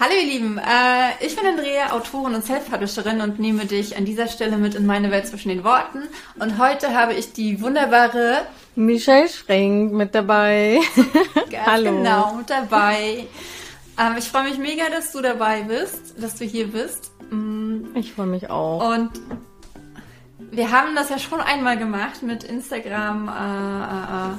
Hallo ihr Lieben, äh, ich bin Andrea, Autorin und Self-Publisherin und nehme dich an dieser Stelle mit in meine Welt zwischen den Worten. Und heute habe ich die wunderbare Michelle Schrenk mit dabei. Hallo. Genau, mit dabei. Ähm, ich freue mich mega, dass du dabei bist, dass du hier bist. Mm. Ich freue mich auch. Und wir haben das ja schon einmal gemacht mit Instagram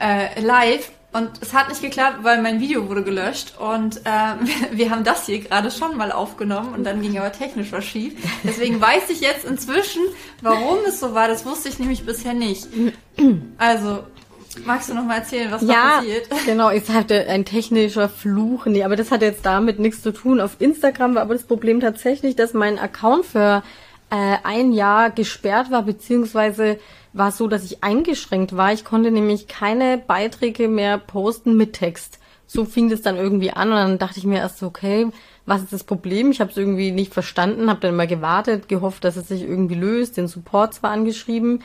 äh, äh, äh, live und es hat nicht geklappt, weil mein Video wurde gelöscht und ähm, wir haben das hier gerade schon mal aufgenommen und dann ging aber technisch was schief. Deswegen weiß ich jetzt inzwischen, warum es so war. Das wusste ich nämlich bisher nicht. Also Magst du noch mal erzählen, was ja, da passiert? Genau, ich hatte ein technischer Fluch. Nee, aber das hat jetzt damit nichts zu tun. Auf Instagram war aber das Problem tatsächlich, dass mein Account für äh, ein Jahr gesperrt war, beziehungsweise war es so, dass ich eingeschränkt war. Ich konnte nämlich keine Beiträge mehr posten mit Text. So fing das dann irgendwie an und dann dachte ich mir erst so, okay, was ist das Problem? Ich habe es irgendwie nicht verstanden, habe dann mal gewartet, gehofft, dass es sich irgendwie löst, den Support zwar angeschrieben,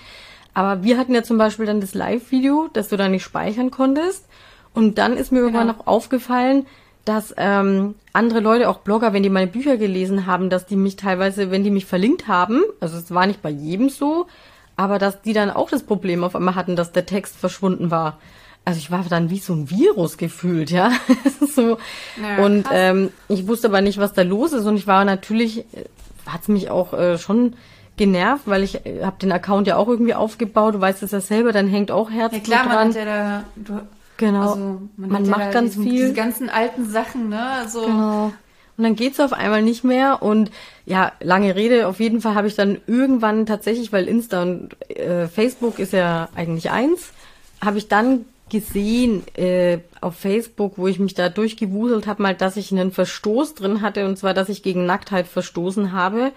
aber wir hatten ja zum Beispiel dann das Live-Video, das du da nicht speichern konntest und dann ist mir genau. irgendwann noch aufgefallen, dass ähm, andere Leute, auch Blogger, wenn die meine Bücher gelesen haben, dass die mich teilweise, wenn die mich verlinkt haben, also es war nicht bei jedem so, aber dass die dann auch das Problem auf einmal hatten, dass der Text verschwunden war. Also ich war dann wie so ein Virus gefühlt, ja. so. Ja, und ähm, ich wusste aber nicht, was da los ist. Und ich war natürlich, äh, hat's mich auch äh, schon genervt, weil ich äh, habe den Account ja auch irgendwie aufgebaut. Du weißt es ja selber, dann hängt auch Herz ja, klar, dran. Man hat ja da, du, genau. Also man, man macht ja ganz viel. Diese ganzen alten Sachen, ne? Also genau. Und dann geht's auf einmal nicht mehr. Und ja, lange Rede, auf jeden Fall habe ich dann irgendwann tatsächlich, weil Insta und äh, Facebook ist ja eigentlich eins, habe ich dann gesehen äh, auf Facebook, wo ich mich da durchgewuselt habe, mal, dass ich einen Verstoß drin hatte, und zwar, dass ich gegen Nacktheit verstoßen habe.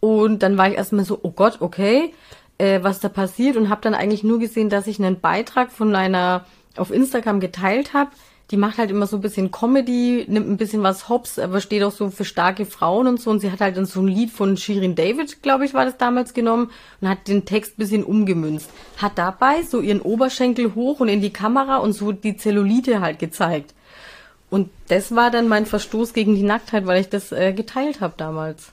Und dann war ich erstmal so, oh Gott, okay, äh, was da passiert und habe dann eigentlich nur gesehen, dass ich einen Beitrag von einer auf Instagram geteilt habe, die macht halt immer so ein bisschen Comedy, nimmt ein bisschen was hops, aber steht auch so für starke Frauen und so. Und sie hat halt dann so ein Lied von Shirin David, glaube ich, war das damals genommen und hat den Text ein bisschen umgemünzt. Hat dabei so ihren Oberschenkel hoch und in die Kamera und so die Zellulite halt gezeigt. Und das war dann mein Verstoß gegen die Nacktheit, weil ich das äh, geteilt habe damals.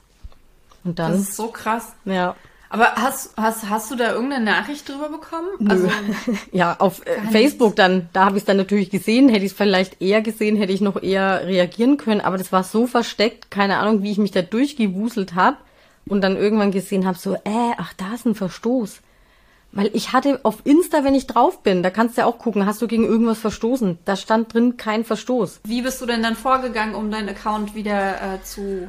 Und dann. Das ist so krass. Ja. Aber hast, hast, hast du da irgendeine Nachricht drüber bekommen? Nö. Also, ja, auf äh, Facebook dann, da habe ich es dann natürlich gesehen, hätte ich es vielleicht eher gesehen, hätte ich noch eher reagieren können, aber das war so versteckt, keine Ahnung, wie ich mich da durchgewuselt habe und dann irgendwann gesehen habe, so, äh, ach, da ist ein Verstoß. Weil ich hatte auf Insta, wenn ich drauf bin, da kannst du ja auch gucken, hast du gegen irgendwas verstoßen? Da stand drin kein Verstoß. Wie bist du denn dann vorgegangen, um deinen Account wieder äh, zu,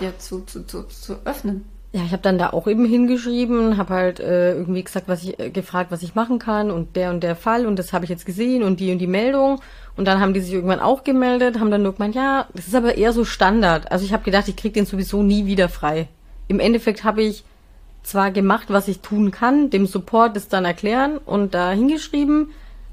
ja, zu, zu, zu, zu öffnen? Ja, ich habe dann da auch eben hingeschrieben, habe halt äh, irgendwie gesagt, was ich äh, gefragt, was ich machen kann und der und der Fall und das habe ich jetzt gesehen und die und die Meldung und dann haben die sich irgendwann auch gemeldet, haben dann nur gemeint, ja, das ist aber eher so Standard. Also ich habe gedacht, ich krieg den sowieso nie wieder frei. Im Endeffekt habe ich zwar gemacht, was ich tun kann, dem Support das dann erklären und da hingeschrieben,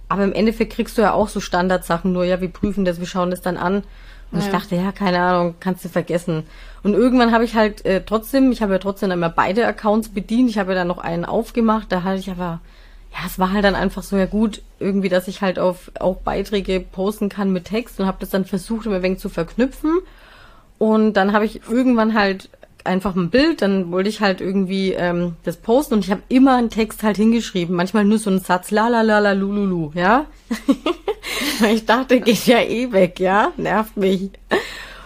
aber im Endeffekt kriegst du ja auch so Standardsachen nur, ja, wir prüfen das, wir schauen das dann an und ja. ich dachte, ja, keine Ahnung, kannst du vergessen. Und irgendwann habe ich halt äh, trotzdem, ich habe ja trotzdem immer beide Accounts bedient. Ich habe ja dann noch einen aufgemacht. Da hatte ich aber, ja, es war halt dann einfach so ja gut, irgendwie, dass ich halt auf auch Beiträge posten kann mit Text und habe das dann versucht, immer ein wenig zu verknüpfen. Und dann habe ich irgendwann halt einfach ein Bild, dann wollte ich halt irgendwie ähm, das posten und ich habe immer einen Text halt hingeschrieben, manchmal nur so einen Satz la la la la lululu, ja. ich dachte, geht ja eh weg, ja, nervt mich.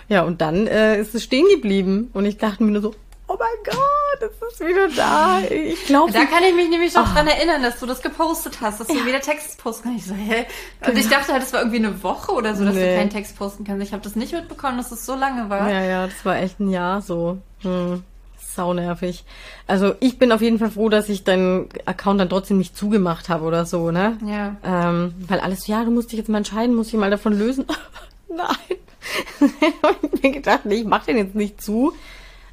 Ja, und dann äh, ist es stehen geblieben und ich dachte mir nur so, oh mein Gott, es ist wieder da. Ich glaube. Da kann ich mich nämlich noch oh. dran erinnern, dass du das gepostet hast, dass du ja. wieder Text posten kannst. Ich so, hä? Und genau. ich dachte halt, es war irgendwie eine Woche oder so, dass nee. du keinen Text posten kannst. Ich habe das nicht mitbekommen, dass es so lange war. Ja, ja, das war echt ein Jahr so. Hm. Sau nervig. Also ich bin auf jeden Fall froh, dass ich deinen Account dann trotzdem nicht zugemacht habe oder so, ne? Ja. Ähm, weil alles, ja, du musst dich jetzt mal entscheiden, muss ich mal davon lösen. Nein. ich mir gedacht, nee, ich mach den jetzt nicht zu.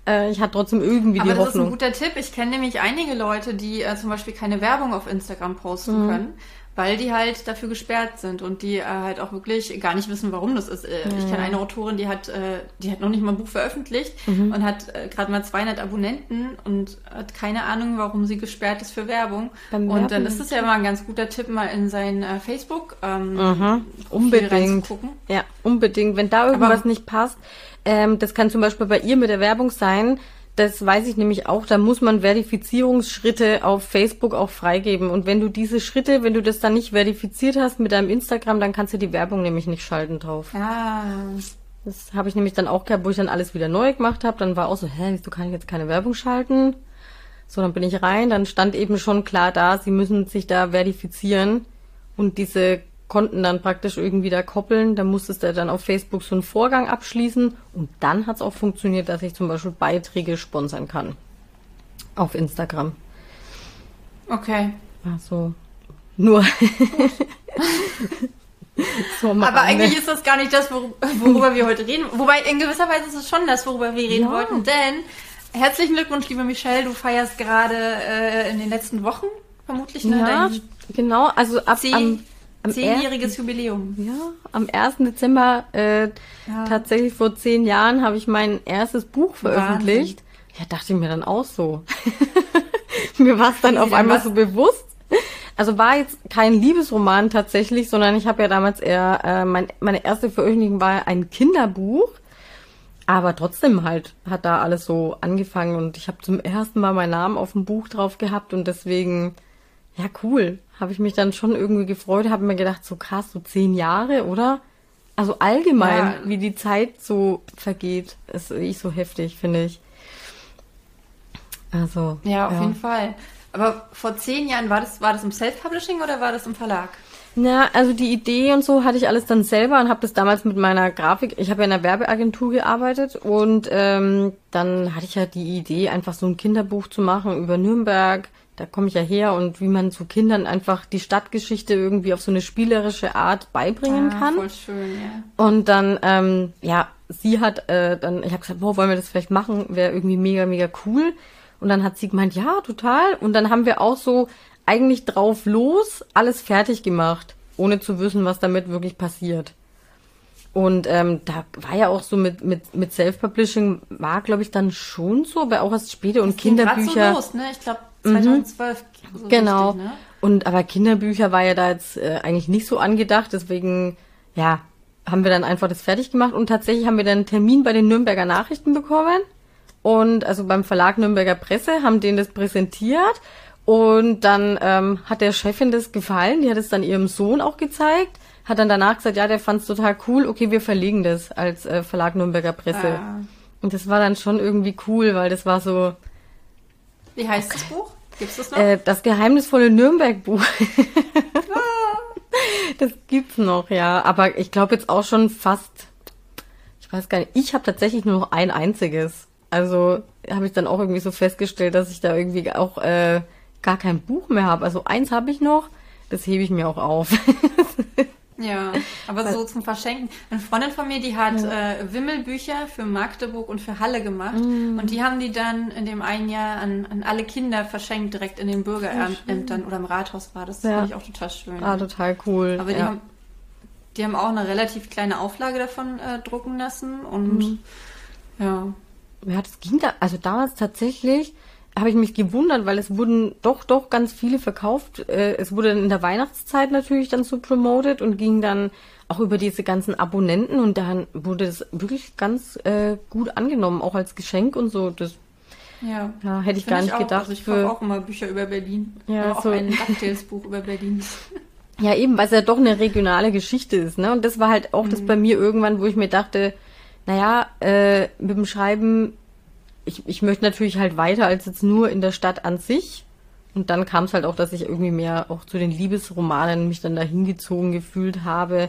Äh, ich hatte trotzdem irgendwie Aber die Hoffnung. Aber das ist ein guter Tipp. Ich kenne nämlich einige Leute, die äh, zum Beispiel keine Werbung auf Instagram posten mhm. können weil die halt dafür gesperrt sind und die äh, halt auch wirklich gar nicht wissen, warum das ist. Äh, ja. Ich kenne eine Autorin, die hat, äh, die hat noch nicht mal ein Buch veröffentlicht mhm. und hat äh, gerade mal 200 Abonnenten und hat keine Ahnung, warum sie gesperrt ist für Werbung. Beim und dann ist es ja immer ein ganz guter Tipp, mal in sein äh, Facebook ähm, mhm. unbedingt. Ja, unbedingt. Wenn da irgendwas Aber, nicht passt, ähm, das kann zum Beispiel bei ihr mit der Werbung sein, das weiß ich nämlich auch, da muss man Verifizierungsschritte auf Facebook auch freigeben. Und wenn du diese Schritte, wenn du das dann nicht verifiziert hast mit deinem Instagram, dann kannst du die Werbung nämlich nicht schalten drauf. Ah. Das habe ich nämlich dann auch gehabt, wo ich dann alles wieder neu gemacht habe. Dann war auch so, hä, wieso kann ich jetzt keine Werbung schalten? So, dann bin ich rein, dann stand eben schon klar da, sie müssen sich da verifizieren. Und diese konnten dann praktisch irgendwie da koppeln. Da musstest du dann auf Facebook so einen Vorgang abschließen und dann hat es auch funktioniert, dass ich zum Beispiel Beiträge sponsern kann. Auf Instagram. Okay. Also nur. so Aber eigentlich ist das gar nicht das, worüber wir heute reden. Wobei in gewisser Weise ist es schon das, worüber wir reden ja. wollten. Denn herzlichen Glückwunsch, liebe Michelle, du feierst gerade äh, in den letzten Wochen vermutlich ne? Ja, genau. Also ab am Zehnjähriges Jubiläum. Ja, am 1. Dezember, äh, ja. tatsächlich vor zehn Jahren, habe ich mein erstes Buch veröffentlicht. Wahnsinn. Ja, dachte ich mir dann auch so. mir war es dann auf einmal was? so bewusst. Also war jetzt kein Liebesroman tatsächlich, sondern ich habe ja damals eher, äh, mein, meine erste Veröffentlichung war ein Kinderbuch. Aber trotzdem halt hat da alles so angefangen und ich habe zum ersten Mal meinen Namen auf dem Buch drauf gehabt und deswegen, ja cool, habe ich mich dann schon irgendwie gefreut, habe mir gedacht, so krass, so zehn Jahre, oder? Also allgemein, ja. wie die Zeit so vergeht, ist nicht so heftig, finde ich. Also. Ja, auf ja. jeden Fall. Aber vor zehn Jahren, war das, war das im Self-Publishing oder war das im Verlag? Na, also die Idee und so hatte ich alles dann selber und habe das damals mit meiner Grafik, ich habe ja in einer Werbeagentur gearbeitet und ähm, dann hatte ich ja die Idee, einfach so ein Kinderbuch zu machen über Nürnberg, da komme ich ja her und wie man zu Kindern einfach die Stadtgeschichte irgendwie auf so eine spielerische Art beibringen ah, kann. Voll schön, ja. Und dann, ähm, ja, sie hat äh, dann, ich habe gesagt, boah, wollen wir das vielleicht machen? Wäre irgendwie mega, mega cool. Und dann hat sie gemeint, ja, total. Und dann haben wir auch so eigentlich drauf los alles fertig gemacht, ohne zu wissen, was damit wirklich passiert. Und ähm, da war ja auch so mit mit mit Self-Publishing war, glaube ich, dann schon so, aber auch erst später und das Kinderbücher. So los, ne? Ich glaube 2012. Mhm. So genau. Richtig, ne? Und aber Kinderbücher war ja da jetzt äh, eigentlich nicht so angedacht, deswegen ja haben wir dann einfach das fertig gemacht und tatsächlich haben wir dann einen Termin bei den Nürnberger Nachrichten bekommen und also beim Verlag Nürnberger Presse haben denen das präsentiert und dann ähm, hat der Chefin das gefallen, die hat es dann ihrem Sohn auch gezeigt hat dann danach gesagt, ja, der fand es total cool, okay, wir verlegen das als äh, Verlag Nürnberger Presse. Ah. Und das war dann schon irgendwie cool, weil das war so. Wie heißt okay. das Buch? Gibt's das noch? Äh, das geheimnisvolle Nürnberg-Buch. ah. Das gibt's noch, ja. Aber ich glaube jetzt auch schon fast. Ich weiß gar nicht. Ich habe tatsächlich nur noch ein einziges. Also habe ich dann auch irgendwie so festgestellt, dass ich da irgendwie auch äh, gar kein Buch mehr habe. Also eins habe ich noch. Das hebe ich mir auch auf. Ja, aber Weil, so zum Verschenken. Eine Freundin von mir, die hat ja. äh, Wimmelbücher für Magdeburg und für Halle gemacht. Mm. Und die haben die dann in dem einen Jahr an, an alle Kinder verschenkt, direkt in den Bürgerämtern oder im Rathaus war das. Das ja. fand ich auch total schön. Ah, total cool. Aber die, ja. haben, die haben auch eine relativ kleine Auflage davon äh, drucken lassen. Und mm. ja. Ja, das ging da, also damals tatsächlich habe ich mich gewundert, weil es wurden doch, doch ganz viele verkauft. Äh, es wurde in der Weihnachtszeit natürlich dann so promoted und ging dann auch über diese ganzen Abonnenten und dann wurde es wirklich ganz äh, gut angenommen, auch als Geschenk und so. Das ja, ja hätte ich gar nicht ich gedacht. Also ich kaufe auch immer Bücher über Berlin. Ja, auch so. ein DuckTales-Buch über Berlin. Ja, eben, weil es ja doch eine regionale Geschichte ist, ne? Und das war halt auch mhm. das bei mir irgendwann, wo ich mir dachte, naja, äh, mit dem Schreiben ich, ich möchte natürlich halt weiter als jetzt nur in der Stadt an sich. Und dann kam es halt auch, dass ich irgendwie mehr auch zu den Liebesromanen mich dann da hingezogen gefühlt habe.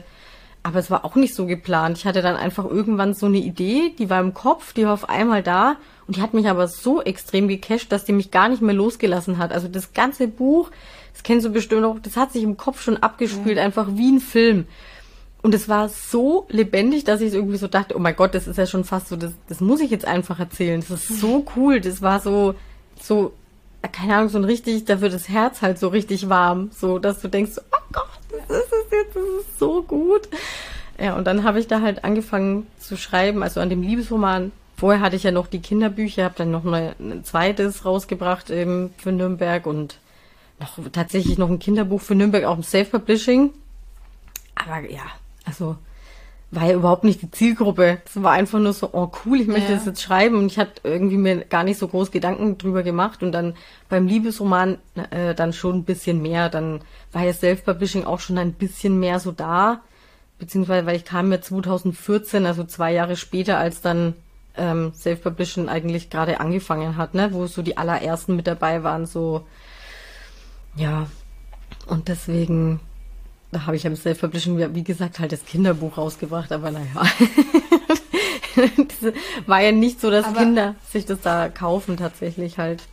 Aber es war auch nicht so geplant. Ich hatte dann einfach irgendwann so eine Idee, die war im Kopf, die war auf einmal da und die hat mich aber so extrem gecasht, dass die mich gar nicht mehr losgelassen hat. Also das ganze Buch, das kennst du bestimmt auch, das hat sich im Kopf schon abgespielt, ja. einfach wie ein Film. Und es war so lebendig, dass ich irgendwie so dachte, oh mein Gott, das ist ja schon fast so, das, das muss ich jetzt einfach erzählen. Das ist so cool. Das war so, so, keine Ahnung, so ein richtig, da wird das Herz halt so richtig warm. So, dass du denkst, oh Gott, das ist es jetzt, das ist so gut. Ja, und dann habe ich da halt angefangen zu schreiben, also an dem Liebesroman. Vorher hatte ich ja noch die Kinderbücher, habe dann noch ein zweites rausgebracht eben für Nürnberg und noch tatsächlich noch ein Kinderbuch für Nürnberg, auch im Self-Publishing. Aber ja, also war ja überhaupt nicht die Zielgruppe. Es war einfach nur so, oh cool, ich möchte Ja. das jetzt schreiben und ich hatte irgendwie mir gar nicht so groß Gedanken drüber gemacht und dann beim Liebesroman äh, dann schon ein bisschen mehr. Dann war ja Self-Publishing auch schon ein bisschen mehr so da, beziehungsweise weil ich kam ja 2014, also zwei Jahre später, als dann ähm, Self-Publishing eigentlich gerade angefangen hat, ne, wo so die allerersten mit dabei waren, so ja. Und deswegen, da habe ich ja im Self-Publishing, wie- gesagt, halt das Kinderbuch rausgebracht, aber naja. war ja nicht so, dass Aber- Kinder sich das da kaufen tatsächlich halt.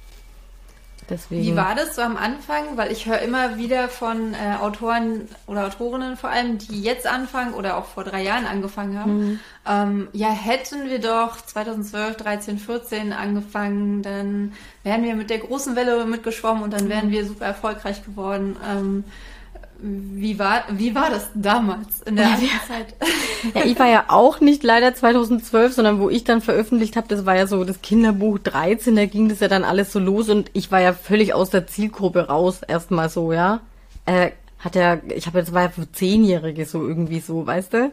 Deswegen. Wie war das so am Anfang? Weil ich höre immer wieder von äh, Autoren oder Autorinnen vor allem, die jetzt anfangen oder auch vor drei Jahren angefangen haben. Ähm, ja, hätten wir doch 2012, 13, 14 angefangen, dann wären wir mit der großen Welle mitgeschwommen und dann wären wir super erfolgreich geworden. Ähm, wie war, wie war das damals in der Zeit? Ja, ich war ja auch nicht leider 2012, sondern wo ich dann veröffentlicht habe, das war ja so das Kinderbuch 13, da ging das ja dann alles so los und ich war ja völlig aus der Zielgruppe raus, erstmal so, ja. Äh, hat ja, ich habe jetzt war ja für Zehnjährige so irgendwie so, weißt du?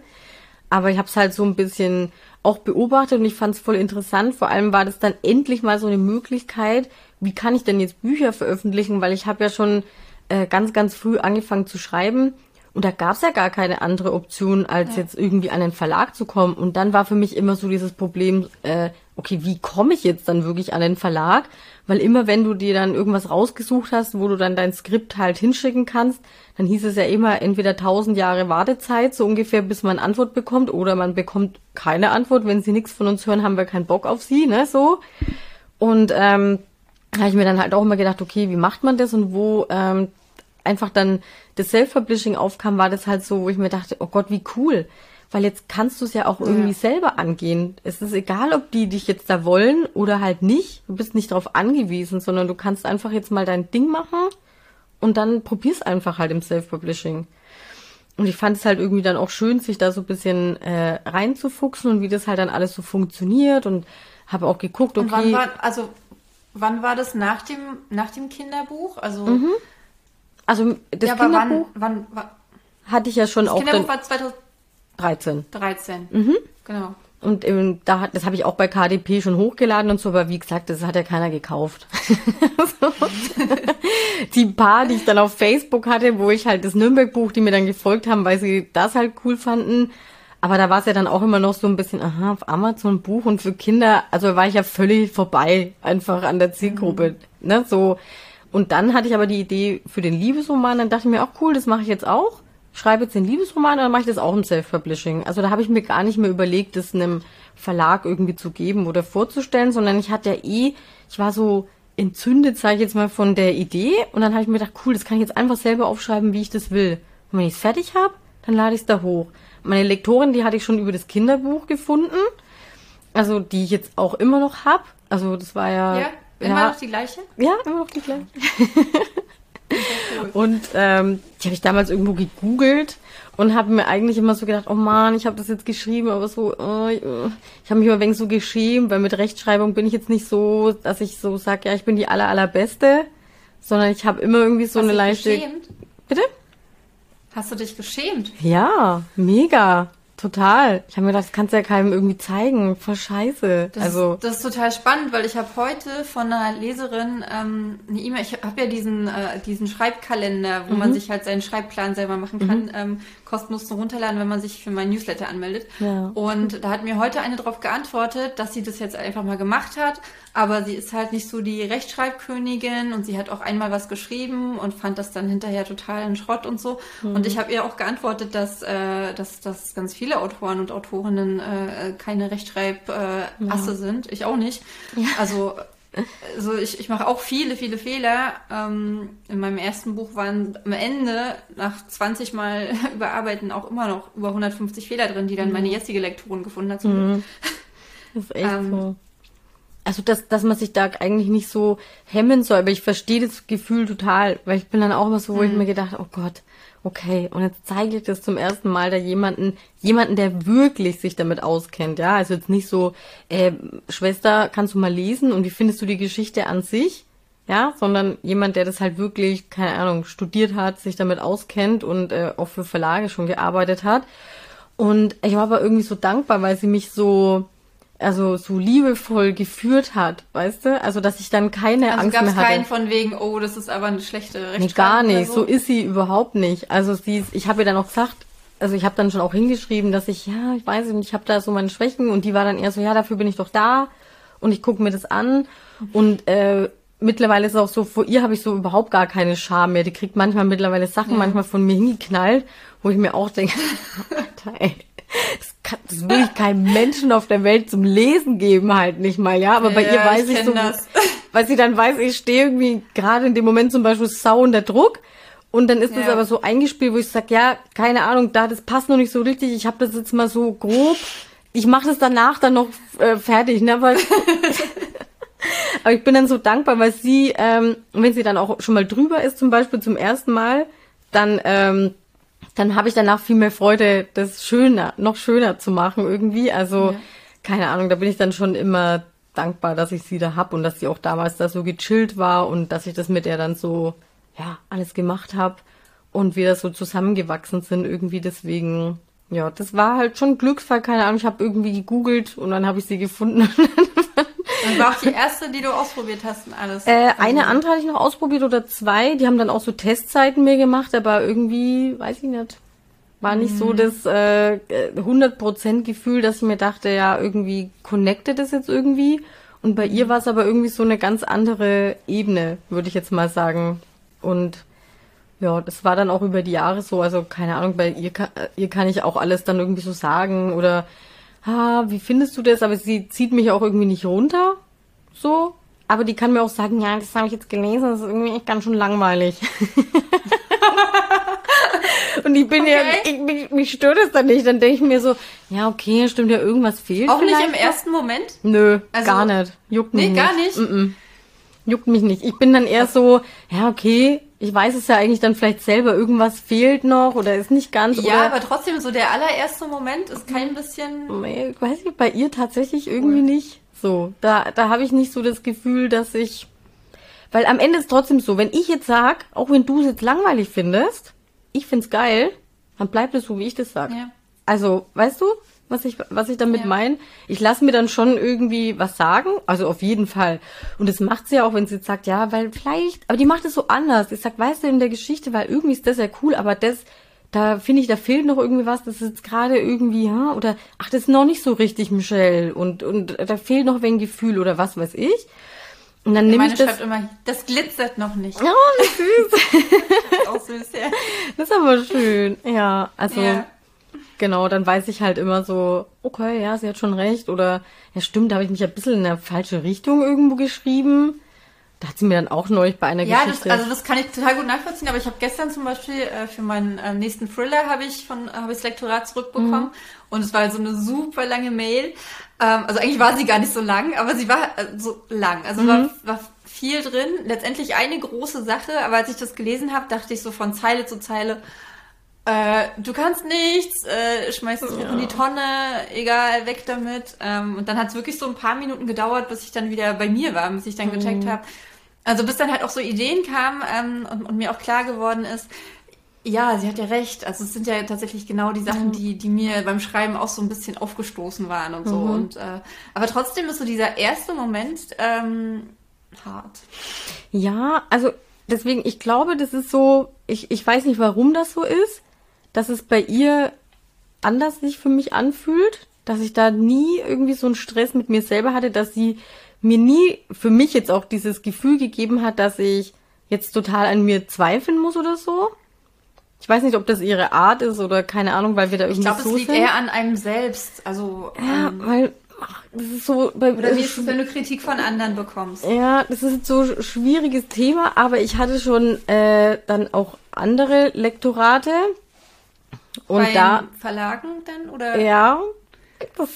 Aber ich habe es halt so ein bisschen auch beobachtet und ich fand es voll interessant. Vor allem war das dann endlich mal so eine Möglichkeit, wie kann ich denn jetzt Bücher veröffentlichen, weil ich habe ja schon äh, ganz, ganz früh angefangen zu schreiben und da gab es ja gar keine andere Option, als jetzt irgendwie an den Verlag zu kommen. Und dann war für mich immer so dieses Problem, äh, okay, wie komme ich jetzt dann wirklich an den Verlag? Weil immer wenn du dir dann irgendwas rausgesucht hast, wo du dann dein Skript halt hinschicken kannst, dann hieß es ja immer entweder tausend Jahre Wartezeit, so ungefähr, bis man Antwort bekommt, oder man bekommt keine Antwort. Wenn sie nichts von uns hören, haben wir keinen Bock auf sie, ne, so. Und ähm, da habe ich mir dann halt auch immer gedacht, okay, wie macht man das und wo ähm, einfach dann das Self-Publishing aufkam, war das halt so, wo ich mir dachte, oh Gott, wie cool. Weil jetzt kannst du es ja auch irgendwie Ja. selber angehen. Es ist egal, ob die dich jetzt da wollen oder halt nicht. Du bist nicht darauf angewiesen, sondern du kannst einfach jetzt mal dein Ding machen und dann probier's einfach halt im Self-Publishing. Und ich fand es halt irgendwie dann auch schön, sich da so ein bisschen äh, reinzufuchsen und wie das halt dann alles so funktioniert und habe auch geguckt, okay. Und wann war, also, wann war das nach dem, nach dem Kinderbuch? Also, also das ja, aber wann, Kinderbuch wann, wann, hatte ich ja schon das auch Kinderbuch dann war 2013. 13. Genau. Und ähm, da hat, das habe ich auch bei KDP schon hochgeladen und so, aber wie gesagt, das hat ja keiner gekauft. So. die paar, die ich dann auf Facebook hatte, wo ich halt das Nürnberg-Buch, die mir dann gefolgt haben, weil sie das halt cool fanden. Aber da war es ja dann auch immer noch so ein bisschen, aha, auf Amazon Buch und für Kinder, also war ich ja völlig vorbei, einfach an der Zielgruppe, ne, so. Und dann hatte ich aber die Idee für den Liebesroman, dann dachte ich mir auch, cool, das mache ich jetzt auch. Schreibe jetzt den Liebesroman und dann mache ich das auch im Self-Publishing. Also da habe ich mir gar nicht mehr überlegt, das einem Verlag irgendwie zu geben oder vorzustellen, sondern ich hatte ja eh, ich war so entzündet, sage ich jetzt mal, von der Idee und dann habe ich mir gedacht, cool, das kann ich jetzt einfach selber aufschreiben, wie ich das will. Und wenn ich es fertig habe, dann lade ich es da hoch. Meine Lektorin, die hatte ich schon über das Kinderbuch gefunden, also die ich jetzt auch immer noch hab. Also das war ja... Ja, immer noch die gleiche? Ja, immer noch die gleiche. Und ähm, die habe ich damals irgendwo gegoogelt und habe mir eigentlich immer so gedacht, oh man, ich habe das jetzt geschrieben, aber so, äh, ich habe mich immer wenig so geschämt, weil mit Rechtschreibung bin ich jetzt nicht so, dass ich so sage, ja, ich bin die aller allerbeste, sondern ich habe immer irgendwie so Hast eine du dich leichte. geschämt? Bitte? Hast du dich geschämt? Ja, mega. Total. Ich habe mir gedacht, das kannst du ja keinem irgendwie zeigen. Voll scheiße. Das, also. das ist total spannend, weil ich habe heute von einer Leserin ähm, eine E-Mail, ich habe ja diesen, äh, diesen Schreibkalender, wo Mhm. man sich halt seinen Schreibplan selber machen kann, ähm, kostenlos zum runterladen, wenn man sich für mein Newsletter anmeldet. Ja. Und da hat mir heute eine darauf geantwortet, dass sie das jetzt einfach mal gemacht hat, aber sie ist halt nicht so die Rechtschreibkönigin und sie hat auch einmal was geschrieben und fand das dann hinterher total ein Schrott und so. Mhm. Und ich habe ihr auch geantwortet, dass, äh, dass, dass ganz viele Autoren und Autorinnen äh, keine Rechtschreibasse äh, Asse sind. Ich auch nicht. Also also ich, ich mache auch viele, viele Fehler. Ähm, in meinem ersten Buch waren am Ende nach 20 Mal überarbeiten auch immer noch über 150 Fehler drin, die dann meine jetzige Lektorin gefunden hat. Glück. Das ist echt Ähm, so. also dass, dass man sich da eigentlich nicht so hemmen soll, aber ich verstehe das Gefühl total, weil ich bin dann auch immer so, wo ich mir gedacht, oh Gott, okay, und jetzt zeige ich das zum ersten Mal da jemanden, jemanden, der wirklich sich damit auskennt, ja, also jetzt nicht so, äh, Schwester, kannst du mal lesen und wie findest du die Geschichte an sich? Ja, sondern jemand, der das halt wirklich, keine Ahnung, studiert hat, sich damit auskennt und äh, auch für Verlage schon gearbeitet hat. Und ich war aber irgendwie so dankbar, weil sie mich so, also so liebevoll geführt hat, weißt du? Also dass ich dann keine Also Angst gab mehr es hatte. keinen von wegen, oh, das ist aber eine schlechte Nee, gar nicht. So ist sie überhaupt nicht. Also sie ist, ich habe ihr dann auch gesagt, also ich habe dann schon auch hingeschrieben, dass ich, ja, ich weiß nicht, ich habe da so meine Schwächen und die war dann eher so, ja, dafür bin ich doch da und ich gucke mir das an und äh, mittlerweile ist es auch so, vor ihr habe ich so überhaupt gar keine Scham mehr. Die kriegt manchmal mittlerweile Sachen manchmal von mir hingeknallt, wo ich mir auch denke, Alter, ey, das, kann, das will ich keinem Menschen auf der Welt zum Lesen geben halt nicht mal, ja. Aber bei Ja, ihr weiß ich ich, so, das. weil sie dann weiß, ich stehe irgendwie gerade in dem Moment zum Beispiel sau unter Druck. Und dann ist das Ja. aber so eingespielt, wo ich sag, ja, keine Ahnung, da das passt noch nicht so richtig. Ich habe das jetzt mal so grob. Ich mache das danach dann noch äh, fertig, ne? Aber, aber ich bin dann so dankbar, weil sie, ähm, wenn sie dann auch schon mal drüber ist, zum Beispiel zum ersten Mal, dann ähm, dann habe ich danach viel mehr Freude, das schöner, noch schöner zu machen irgendwie. Also, keine Ahnung, da bin ich dann schon immer dankbar, dass ich sie da hab und dass sie auch damals da so gechillt war und dass ich das mit ihr dann so, ja, alles gemacht habe und wir da so zusammengewachsen sind irgendwie. Deswegen, ja, das war halt schon Glücksfall, keine Ahnung. Ich habe irgendwie gegoogelt und dann habe ich sie gefunden. Und war auch die erste, die du ausprobiert hast und alles. Äh, eine andere hatte ich noch ausprobiert oder zwei. Die haben dann auch so Testzeiten mir gemacht, aber irgendwie, weiß ich nicht, war nicht so das äh, 100% Gefühl, dass ich mir dachte, ja, irgendwie connected das jetzt irgendwie. Und bei ihr war es aber irgendwie so eine ganz andere Ebene, würde ich jetzt mal sagen. Und ja, das war dann auch über die Jahre so. Also keine Ahnung, bei ihr kann, ihr kann ich auch alles dann irgendwie so sagen oder ah, wie findest du das? Aber sie zieht mich auch irgendwie nicht runter, so. Aber die kann mir auch sagen, ja, das habe ich jetzt gelesen, das ist irgendwie echt ganz schön langweilig. Und ich bin ja, Okay. ich, mich, mich stört es dann nicht. Dann denke ich mir so, ja, okay, stimmt ja, irgendwas fehlt auch nicht vielleicht. im ersten Moment? Nö, Also- gar nicht. Juckt mich Nee, nicht. gar nicht? Mm -mm. Juckt mich nicht. Ich bin dann eher so, ja, okay, ich weiß es ja eigentlich dann vielleicht selber, irgendwas fehlt noch oder ist nicht ganz. Ja, aber trotzdem, so der allererste Moment ist kein bisschen. Ich weiß nicht, bei ihr tatsächlich irgendwie nicht so. Da, da habe ich nicht so das Gefühl, dass ich. Weil am Ende ist trotzdem so, wenn ich jetzt sag, auch wenn du es jetzt langweilig findest, ich find's geil, dann bleibt es so, wie ich das sag. Ja. Also, weißt du, was ich, was ich damit Ja. meine? Ich lasse mir dann schon irgendwie was sagen, also auf jeden Fall. Und das macht sie ja auch, wenn sie jetzt sagt, ja, weil vielleicht, aber die macht es so anders. Ich sag, weißt du, in der Geschichte, weil irgendwie ist das ja cool, aber das, da finde ich, da fehlt noch irgendwie was, das ist jetzt gerade irgendwie, ja, oder, ach, das ist noch nicht so richtig, Michelle, und, und da fehlt noch ein Gefühl oder was weiß ich. Und dann nehme ich das. schreibt immer, das glitzert noch nicht. Oh, wie süß. Das ist auch süß, ja. Das ist aber schön. Ja, also Ja. Genau, dann weiß ich halt immer so, okay, ja, sie hat schon recht. Oder ja, stimmt, da habe ich mich ein bisschen in eine falsche Richtung irgendwo geschrieben. Da hat sie mir dann auch neulich bei einer Ja, Geschichte. also das kann ich total gut nachvollziehen, aber ich habe gestern zum Beispiel äh, für meinen äh, nächsten Thriller habe ich von habe ich das Lektorat zurückbekommen Mhm. und es war so eine super lange Mail. Ähm, also eigentlich war sie gar nicht so lang, aber sie war äh, so lang. Also Mhm. war, war viel drin. Letztendlich eine große Sache, aber als ich das gelesen habe, dachte ich so von Zeile zu Zeile, äh, du kannst nichts, äh, schmeiß das Buch in die Tonne, egal, weg damit. Ähm, und dann hat es wirklich so ein paar Minuten gedauert, bis ich dann wieder bei mir war, bis ich dann gecheckt habe. Also bis dann halt auch so Ideen kamen ähm, und, und mir auch klar geworden ist, ja, sie hat ja recht. Also es sind ja tatsächlich genau die Sachen, die, die mir beim Schreiben auch so ein bisschen aufgestoßen waren und so. Und äh, aber trotzdem ist so dieser erste Moment ähm, hart. Ja, also deswegen, ich glaube, das ist so, ich, ich weiß nicht, warum das so ist, dass es bei ihr anders sich für mich anfühlt, dass ich da nie irgendwie so einen Stress mit mir selber hatte, dass sie mir nie für mich jetzt auch dieses Gefühl gegeben hat, dass ich jetzt total an mir zweifeln muss oder so. Ich weiß nicht, ob das ihre Art ist oder keine Ahnung, weil wir da Ich irgendwie glaube, so es liegt eher an einem selbst. Also ja, ähm, weil ach, das ist so bei oder wie ist es, wenn du Kritik von anderen bekommst? Ja, das ist so ein schwieriges Thema, aber ich hatte schon äh, dann auch andere Lektorate. Und Bei da, Verlagen dann oder? ja. Das,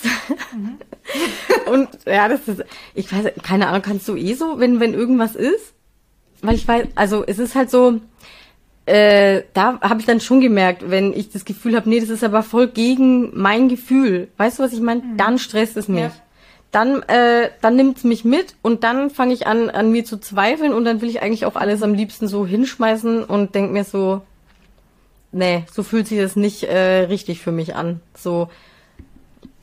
und ja, das ist, ich weiß, keine Ahnung, kannst du eh so, wenn, wenn irgendwas ist? Weil ich weiß, also es ist halt so, äh, da habe ich dann schon gemerkt, wenn ich das Gefühl habe, nee, das ist aber voll gegen mein Gefühl. Weißt du, was ich meine? Mhm. Dann stresst es mich. Ja. Dann, äh, dann nimmt's mich mit und dann fange ich an, an mir zu zweifeln und dann will ich eigentlich auch alles am liebsten so hinschmeißen und denk mir so, nee, so fühlt sich das nicht äh, richtig für mich an. So,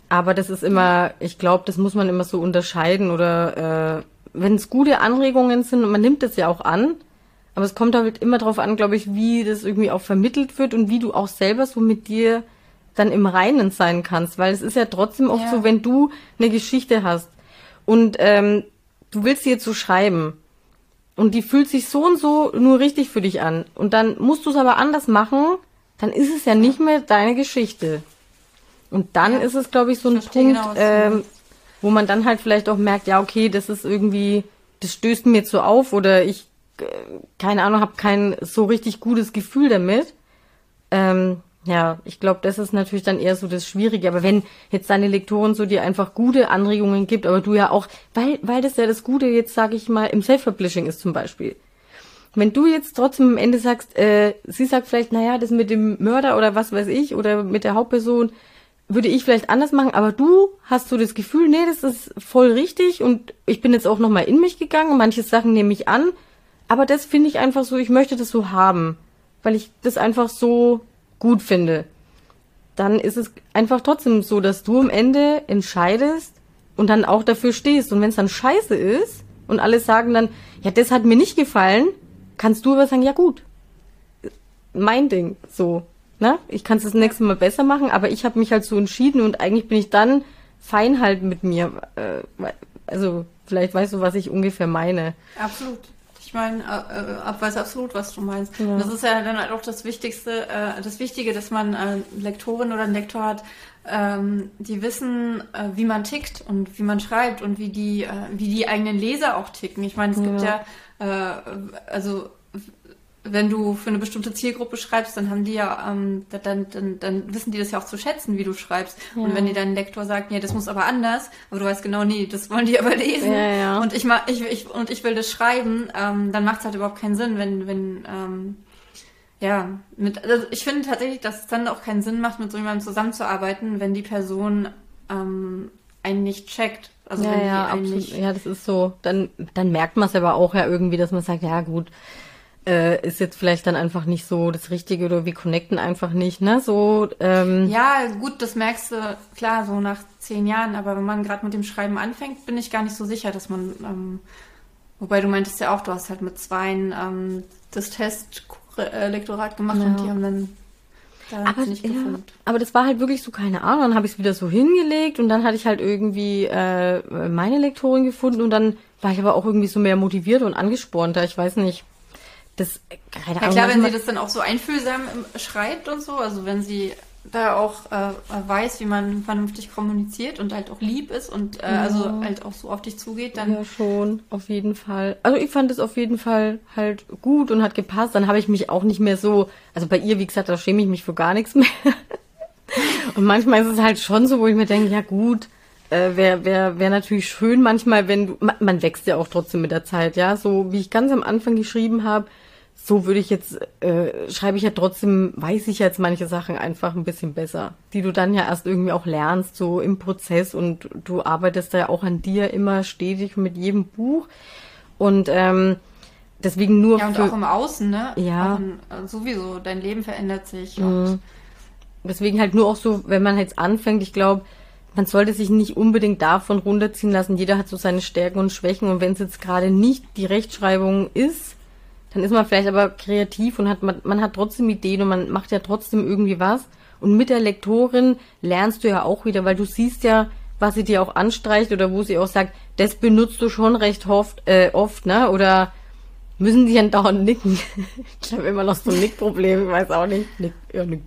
aber das ist immer, ich glaube, das muss man immer so unterscheiden oder äh, wenn es gute Anregungen sind und man nimmt es ja auch an, aber es kommt halt immer darauf an, glaube ich, wie das irgendwie auch vermittelt wird und wie du auch selber so mit dir dann im Reinen sein kannst, weil es ist ja trotzdem oft ja. so, wenn du eine Geschichte hast und ähm, du willst sie jetzt so schreiben und die fühlt sich so und so nur richtig für dich an und dann musst du es aber anders machen, dann ist es ja nicht mehr deine Geschichte. Und dann ja. ist es, glaube ich, so ein Punkt, genau, ähm, wo man dann halt vielleicht auch merkt, ja, okay, das ist irgendwie, das stößt mir zu auf oder ich, äh, keine Ahnung, habe kein so richtig gutes Gefühl damit. Ähm, ja, ich glaube, das ist natürlich dann eher so das Schwierige. Aber wenn jetzt deine Lektoren so dir einfach gute Anregungen gibt, aber du ja auch, weil, weil das ja das Gute jetzt, sage ich mal, im Self-Publishing ist zum Beispiel. Wenn du jetzt trotzdem am Ende sagst, äh, sie sagt vielleicht, naja, das mit dem Mörder oder was weiß ich, oder mit der Hauptperson, würde ich vielleicht anders machen, aber du hast so das Gefühl, nee, das ist voll richtig und ich bin jetzt auch nochmal in mich gegangen, manche Sachen nehme ich an, aber das finde ich einfach so, ich möchte das so haben, weil ich das einfach so gut finde. Dann ist es einfach trotzdem so, dass du am Ende entscheidest und dann auch dafür stehst. Und wenn es dann scheiße ist und alle sagen dann, ja, das hat mir nicht gefallen, kannst du aber sagen, ja gut, mein Ding, so ne? Ich kann es das nächste Mal besser machen, aber ich habe mich halt so entschieden und eigentlich bin ich dann fein halt mit mir. Äh, also vielleicht weißt du, was ich ungefähr meine. Absolut. Ich meine, äh, äh weiß absolut, was du meinst. Ja. Das ist ja dann halt auch das Wichtigste, äh, das Wichtige, dass man äh, Lektorin oder einen Lektor hat, ähm, die wissen, äh, wie man tickt und wie man schreibt und wie die, äh, wie die eigenen Leser auch ticken. Ich meine, es ja. gibt ja, äh, also wenn du für eine bestimmte Zielgruppe schreibst, dann haben die ja, ähm, dann, dann, dann wissen die das ja auch zu schätzen, wie du schreibst. Ja. Und wenn dir dein Lektor sagt, nee, das muss aber anders, aber du weißt genau, nee, das wollen die aber lesen. Ja, ja. Und ich ich, ich, und ich will das schreiben, ähm, dann macht es halt überhaupt keinen Sinn, wenn, wenn, ähm, ja, mit, also ich finde tatsächlich, dass es dann auch keinen Sinn macht, mit so jemandem zusammenzuarbeiten, wenn die Person ähm, einen nicht checkt. Also ja, wenn ja, absolut. Nicht ja, das ist so. Dann, dann merkt man es aber auch ja irgendwie, dass man sagt, ja gut, äh, ist jetzt vielleicht dann einfach nicht so das Richtige oder wir connecten einfach nicht, ne? So. Ähm, ja, gut, das merkst du klar so nach zehn Jahren, aber wenn man gerade mit dem Schreiben anfängt, bin ich gar nicht so sicher, dass man. Ähm, wobei du meintest ja auch, du hast halt mit zweien ähm, das Testlektorat gemacht ja. und die haben dann aber, ja, aber das war halt wirklich so, keine Ahnung, dann habe ich es wieder so hingelegt und dann hatte ich halt irgendwie äh, meine Lektorin gefunden und dann war ich aber auch irgendwie so mehr motiviert und angespornter. Ich weiß nicht, das, keine Ahnung. Ja klar, wenn sie das dann auch so einfühlsam schreibt und so, also wenn sie da auch äh, weiß, wie man vernünftig kommuniziert und halt auch lieb ist und äh, ja. also halt auch so auf dich zugeht, dann. Ja, schon, auf jeden Fall. Also ich fand es auf jeden Fall halt gut und hat gepasst. Dann habe ich mich auch nicht mehr so, also bei ihr, wie gesagt, da schäme ich mich für gar nichts mehr. und manchmal ist es halt schon so, wo ich mir denke, ja gut, äh, wäre wär, wär natürlich schön manchmal, wenn du, man, man wächst ja auch trotzdem mit der Zeit, ja, so wie ich ganz am Anfang geschrieben habe, so würde ich jetzt, äh, schreibe ich ja trotzdem, weiß ich jetzt manche Sachen einfach ein bisschen besser, die du dann ja erst irgendwie auch lernst, so im Prozess und du arbeitest da ja auch an dir immer stetig mit jedem Buch und ähm, deswegen nur ja und für, auch im Außen, ne? Ja. In, äh, sowieso, dein Leben verändert sich mhm. und deswegen halt nur auch so, wenn man jetzt anfängt, ich glaube, man sollte sich nicht unbedingt davon runterziehen lassen. Jeder hat so seine Stärken und Schwächen und wenn es jetzt gerade nicht die Rechtschreibung ist, dann ist man vielleicht aber kreativ und hat man, man hat trotzdem Ideen und man macht ja trotzdem irgendwie was. Und mit der Lektorin lernst du ja auch wieder, weil du siehst ja, was sie dir auch anstreicht oder wo sie auch sagt, das benutzt du schon recht oft, äh, oft ne? Oder müssen die dann dauernd nicken? ich habe immer noch so ein Nickproblem, ich weiß auch nicht. Nick, ja, nick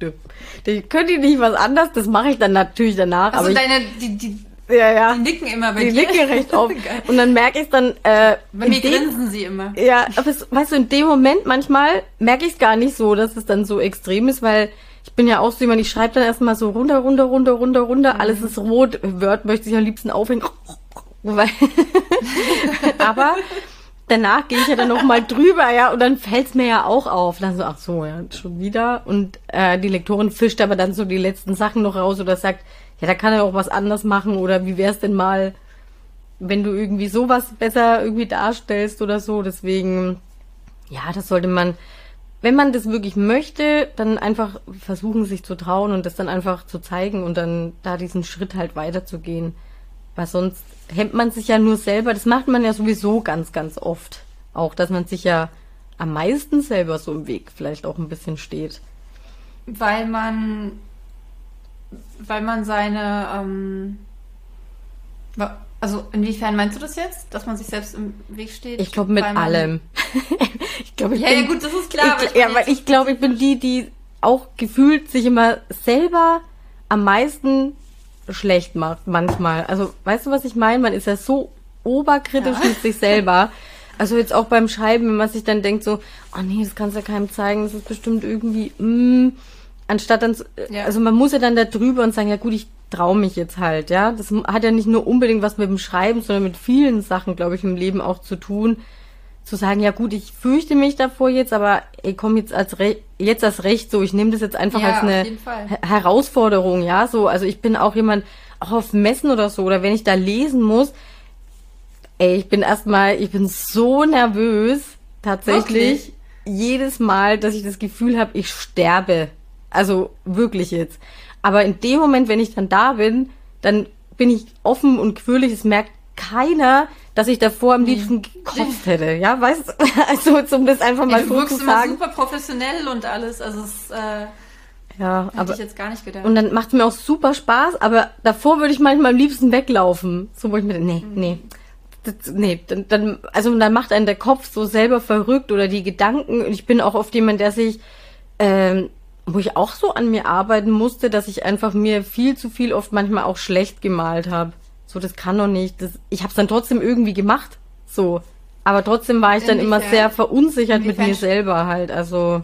Die Könnt ihr nicht was anderes? Das mache ich dann natürlich danach. Also aber deine, die, die ja, ja. Die nicken immer bei die dir. Die nicken recht oft. und dann merke ich dann, äh, Bei mir grinsen sie immer. Ja, aber es, weißt du, in dem Moment manchmal merke ich es gar nicht so, dass es dann so extrem ist, weil ich bin ja auch so jemand, ich schreibe dann erstmal so runter, runter, runter, runter, runter, mhm. alles ist rot, Word möchte ich am liebsten aufhängen. Aber danach gehe ich ja dann noch mal drüber, ja, und dann fällt's mir ja auch auf. Dann so, ach so, ja, schon wieder. Und äh, die Lektorin fischt aber dann so die letzten Sachen noch raus oder sagt, ja, da kann er auch was anders machen oder wie wär's denn mal, wenn du irgendwie sowas besser irgendwie darstellst oder so. Deswegen, ja, das sollte man, wenn man das wirklich möchte, dann einfach versuchen, sich zu trauen und das dann einfach zu zeigen und dann da diesen Schritt halt weiterzugehen. Weil sonst hemmt man sich ja nur selber. Das macht man ja sowieso ganz, ganz oft. Auch, dass man sich ja am meisten selber so im Weg vielleicht auch ein bisschen steht. Weil man, weil man seine, ähm, also inwiefern meinst du das jetzt, dass man sich selbst im Weg steht? Ich glaube mit allem. ich glaube, ich ja, bin, ja gut, das ist klar. Ich, ja, weil ich glaube, ich bin die, die auch gefühlt sich immer selber am meisten schlecht macht manchmal. Also weißt du, was ich meine? Man ist ja so oberkritisch ja. mit sich selber. Also jetzt auch beim Schreiben, wenn man sich dann denkt so, oh nee, das kannst du ja keinem zeigen, das ist bestimmt irgendwie, mm, anstatt dann, ja. also man muss ja dann da drüber und sagen, ja gut, ich traue mich jetzt halt, ja. Das hat ja nicht nur unbedingt was mit dem Schreiben, sondern mit vielen Sachen, glaube ich, im Leben auch zu tun. Zu sagen, ja gut, ich fürchte mich davor jetzt, aber ich komme jetzt als Re jetzt als Recht so, ich nehme das jetzt einfach ja, als eine Herausforderung, ja. So, also ich bin auch jemand, auch auf Messen oder so, oder wenn ich da lesen muss, ey, ich bin erstmal, ich bin so nervös, tatsächlich, okay. jedes Mal, dass ich das Gefühl habe, ich sterbe. Also wirklich jetzt. Aber in dem Moment, wenn ich dann da bin, dann bin ich offen und quirlig. Es merkt keiner, dass ich davor am hm. liebsten gekotzt hätte. Ja, weißt du? Also, um das einfach mal so zu sagen. super professionell und alles. Also, es, äh, ja, Hätte aber ich jetzt gar nicht gedacht. Und dann macht es mir auch super Spaß, aber davor würde ich manchmal am liebsten weglaufen. So wo ich mir nee, mhm. nee. Das, nee, dann, dann, also dann macht einen der Kopf so selber verrückt oder die Gedanken. Und ich bin auch oft jemand, der sich ähm, wo ich auch so an mir arbeiten musste, dass ich einfach mir viel zu viel oft manchmal auch schlecht gemalt habe. So, das kann doch nicht. Das, ich habe es dann trotzdem irgendwie gemacht. So. Aber trotzdem war ich dann immer sehr verunsichert mit mir selber halt. Also,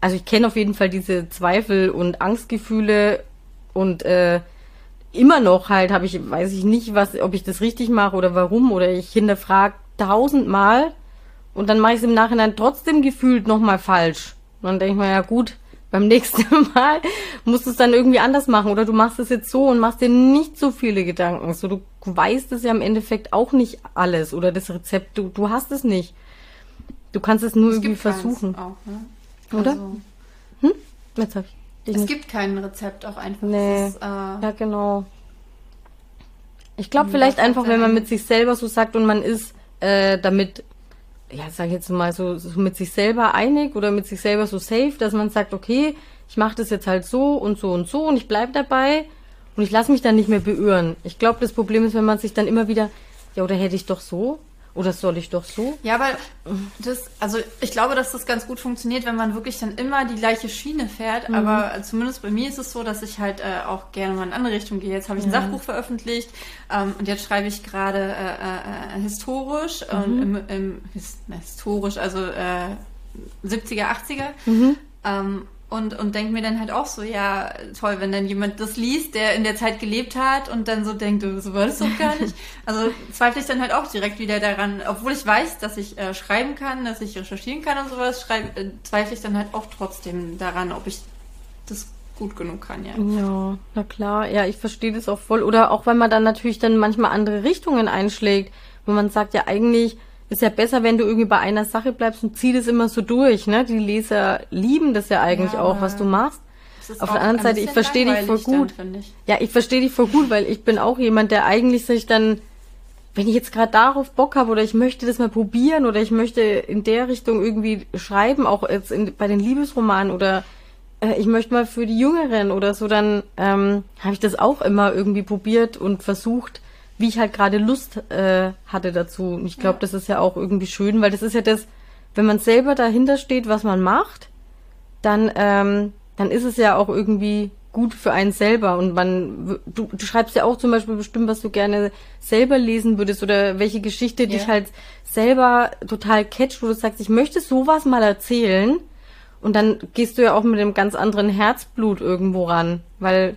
also ich kenne auf jeden Fall diese Zweifel und Angstgefühle und äh, immer noch halt habe ich, weiß ich nicht, was, ob ich das richtig mache oder warum oder ich hinterfrage tausendmal und dann mache ich es im Nachhinein trotzdem gefühlt nochmal falsch. Und dann denke ich mir, ja gut, beim nächsten Mal musst du es dann irgendwie anders machen oder du machst es jetzt so und machst dir nicht so viele Gedanken. So, du weißt es ja im Endeffekt auch nicht alles oder das Rezept, du, du hast es nicht. Du kannst es nur es irgendwie versuchen. Auch, ne? Oder? Also, hm? Jetzt hab ich. Es gibt kein Rezept auch einfach. Nee. Ist, äh, ja, genau. Ich glaube vielleicht einfach, wenn man mit sich selber so sagt und man ist äh, damit ja, sag ich jetzt mal so, so mit sich selber einig oder mit sich selber so safe, dass man sagt, okay, ich mache das jetzt halt so und so und so und ich bleib dabei und ich lasse mich dann nicht mehr beirren. Ich glaube, das Problem ist, wenn man sich dann immer wieder, ja, oder hätte ich doch so oder soll ich doch so? Ja, weil das, also ich glaube, dass das ganz gut funktioniert, wenn man wirklich dann immer die gleiche Schiene fährt. Mhm. Aber zumindest bei mir ist es so, dass ich halt äh, auch gerne mal in eine andere Richtung gehe. Jetzt habe ich ein ja. Sachbuch veröffentlicht ähm, und jetzt schreibe ich gerade äh, äh, historisch mhm. und im, im, historisch, also 70er, äh, 80er. Mhm. Ähm, und, und denke mir dann halt auch so, ja, toll, wenn dann jemand das liest, der in der Zeit gelebt hat und dann so denkt, so war das doch gar nicht. Also zweifle ich dann halt auch direkt wieder daran, obwohl ich weiß, dass ich äh, schreiben kann, dass ich recherchieren kann und sowas, schreib, äh, zweifle ich dann halt auch trotzdem daran, ob ich das gut genug kann, ja. Ja, na klar, ja, ich verstehe das auch voll. Oder auch, wenn man dann natürlich dann manchmal andere Richtungen einschlägt, wo man sagt, ja, eigentlich ist ja besser, wenn du irgendwie bei einer Sache bleibst und zieh das immer so durch, ne? Die Leser lieben das ja eigentlich ja, auch, was du machst. Auf der anderen Seite, ich verstehe dich voll gut. Dann, ich. Ja, ich verstehe dich voll gut, weil ich bin auch jemand, der eigentlich sich dann, wenn ich jetzt gerade darauf Bock habe oder ich möchte das mal probieren oder ich möchte in der Richtung irgendwie schreiben, auch jetzt in, bei den Liebesromanen oder äh, ich möchte mal für die Jüngeren oder so, dann ähm, habe ich das auch immer irgendwie probiert und versucht, wie ich halt gerade Lust äh, hatte dazu. Und ich glaube, ja. das ist ja auch irgendwie schön, weil das ist ja das, wenn man selber dahinter steht, was man macht, dann, ähm, dann ist es ja auch irgendwie gut für einen selber. Und man, du, du schreibst ja auch zum Beispiel bestimmt, was du gerne selber lesen würdest oder welche Geschichte ja. dich halt selber total catcht, wo du sagst, ich möchte sowas mal erzählen. Und dann gehst du ja auch mit einem ganz anderen Herzblut irgendwo ran, weil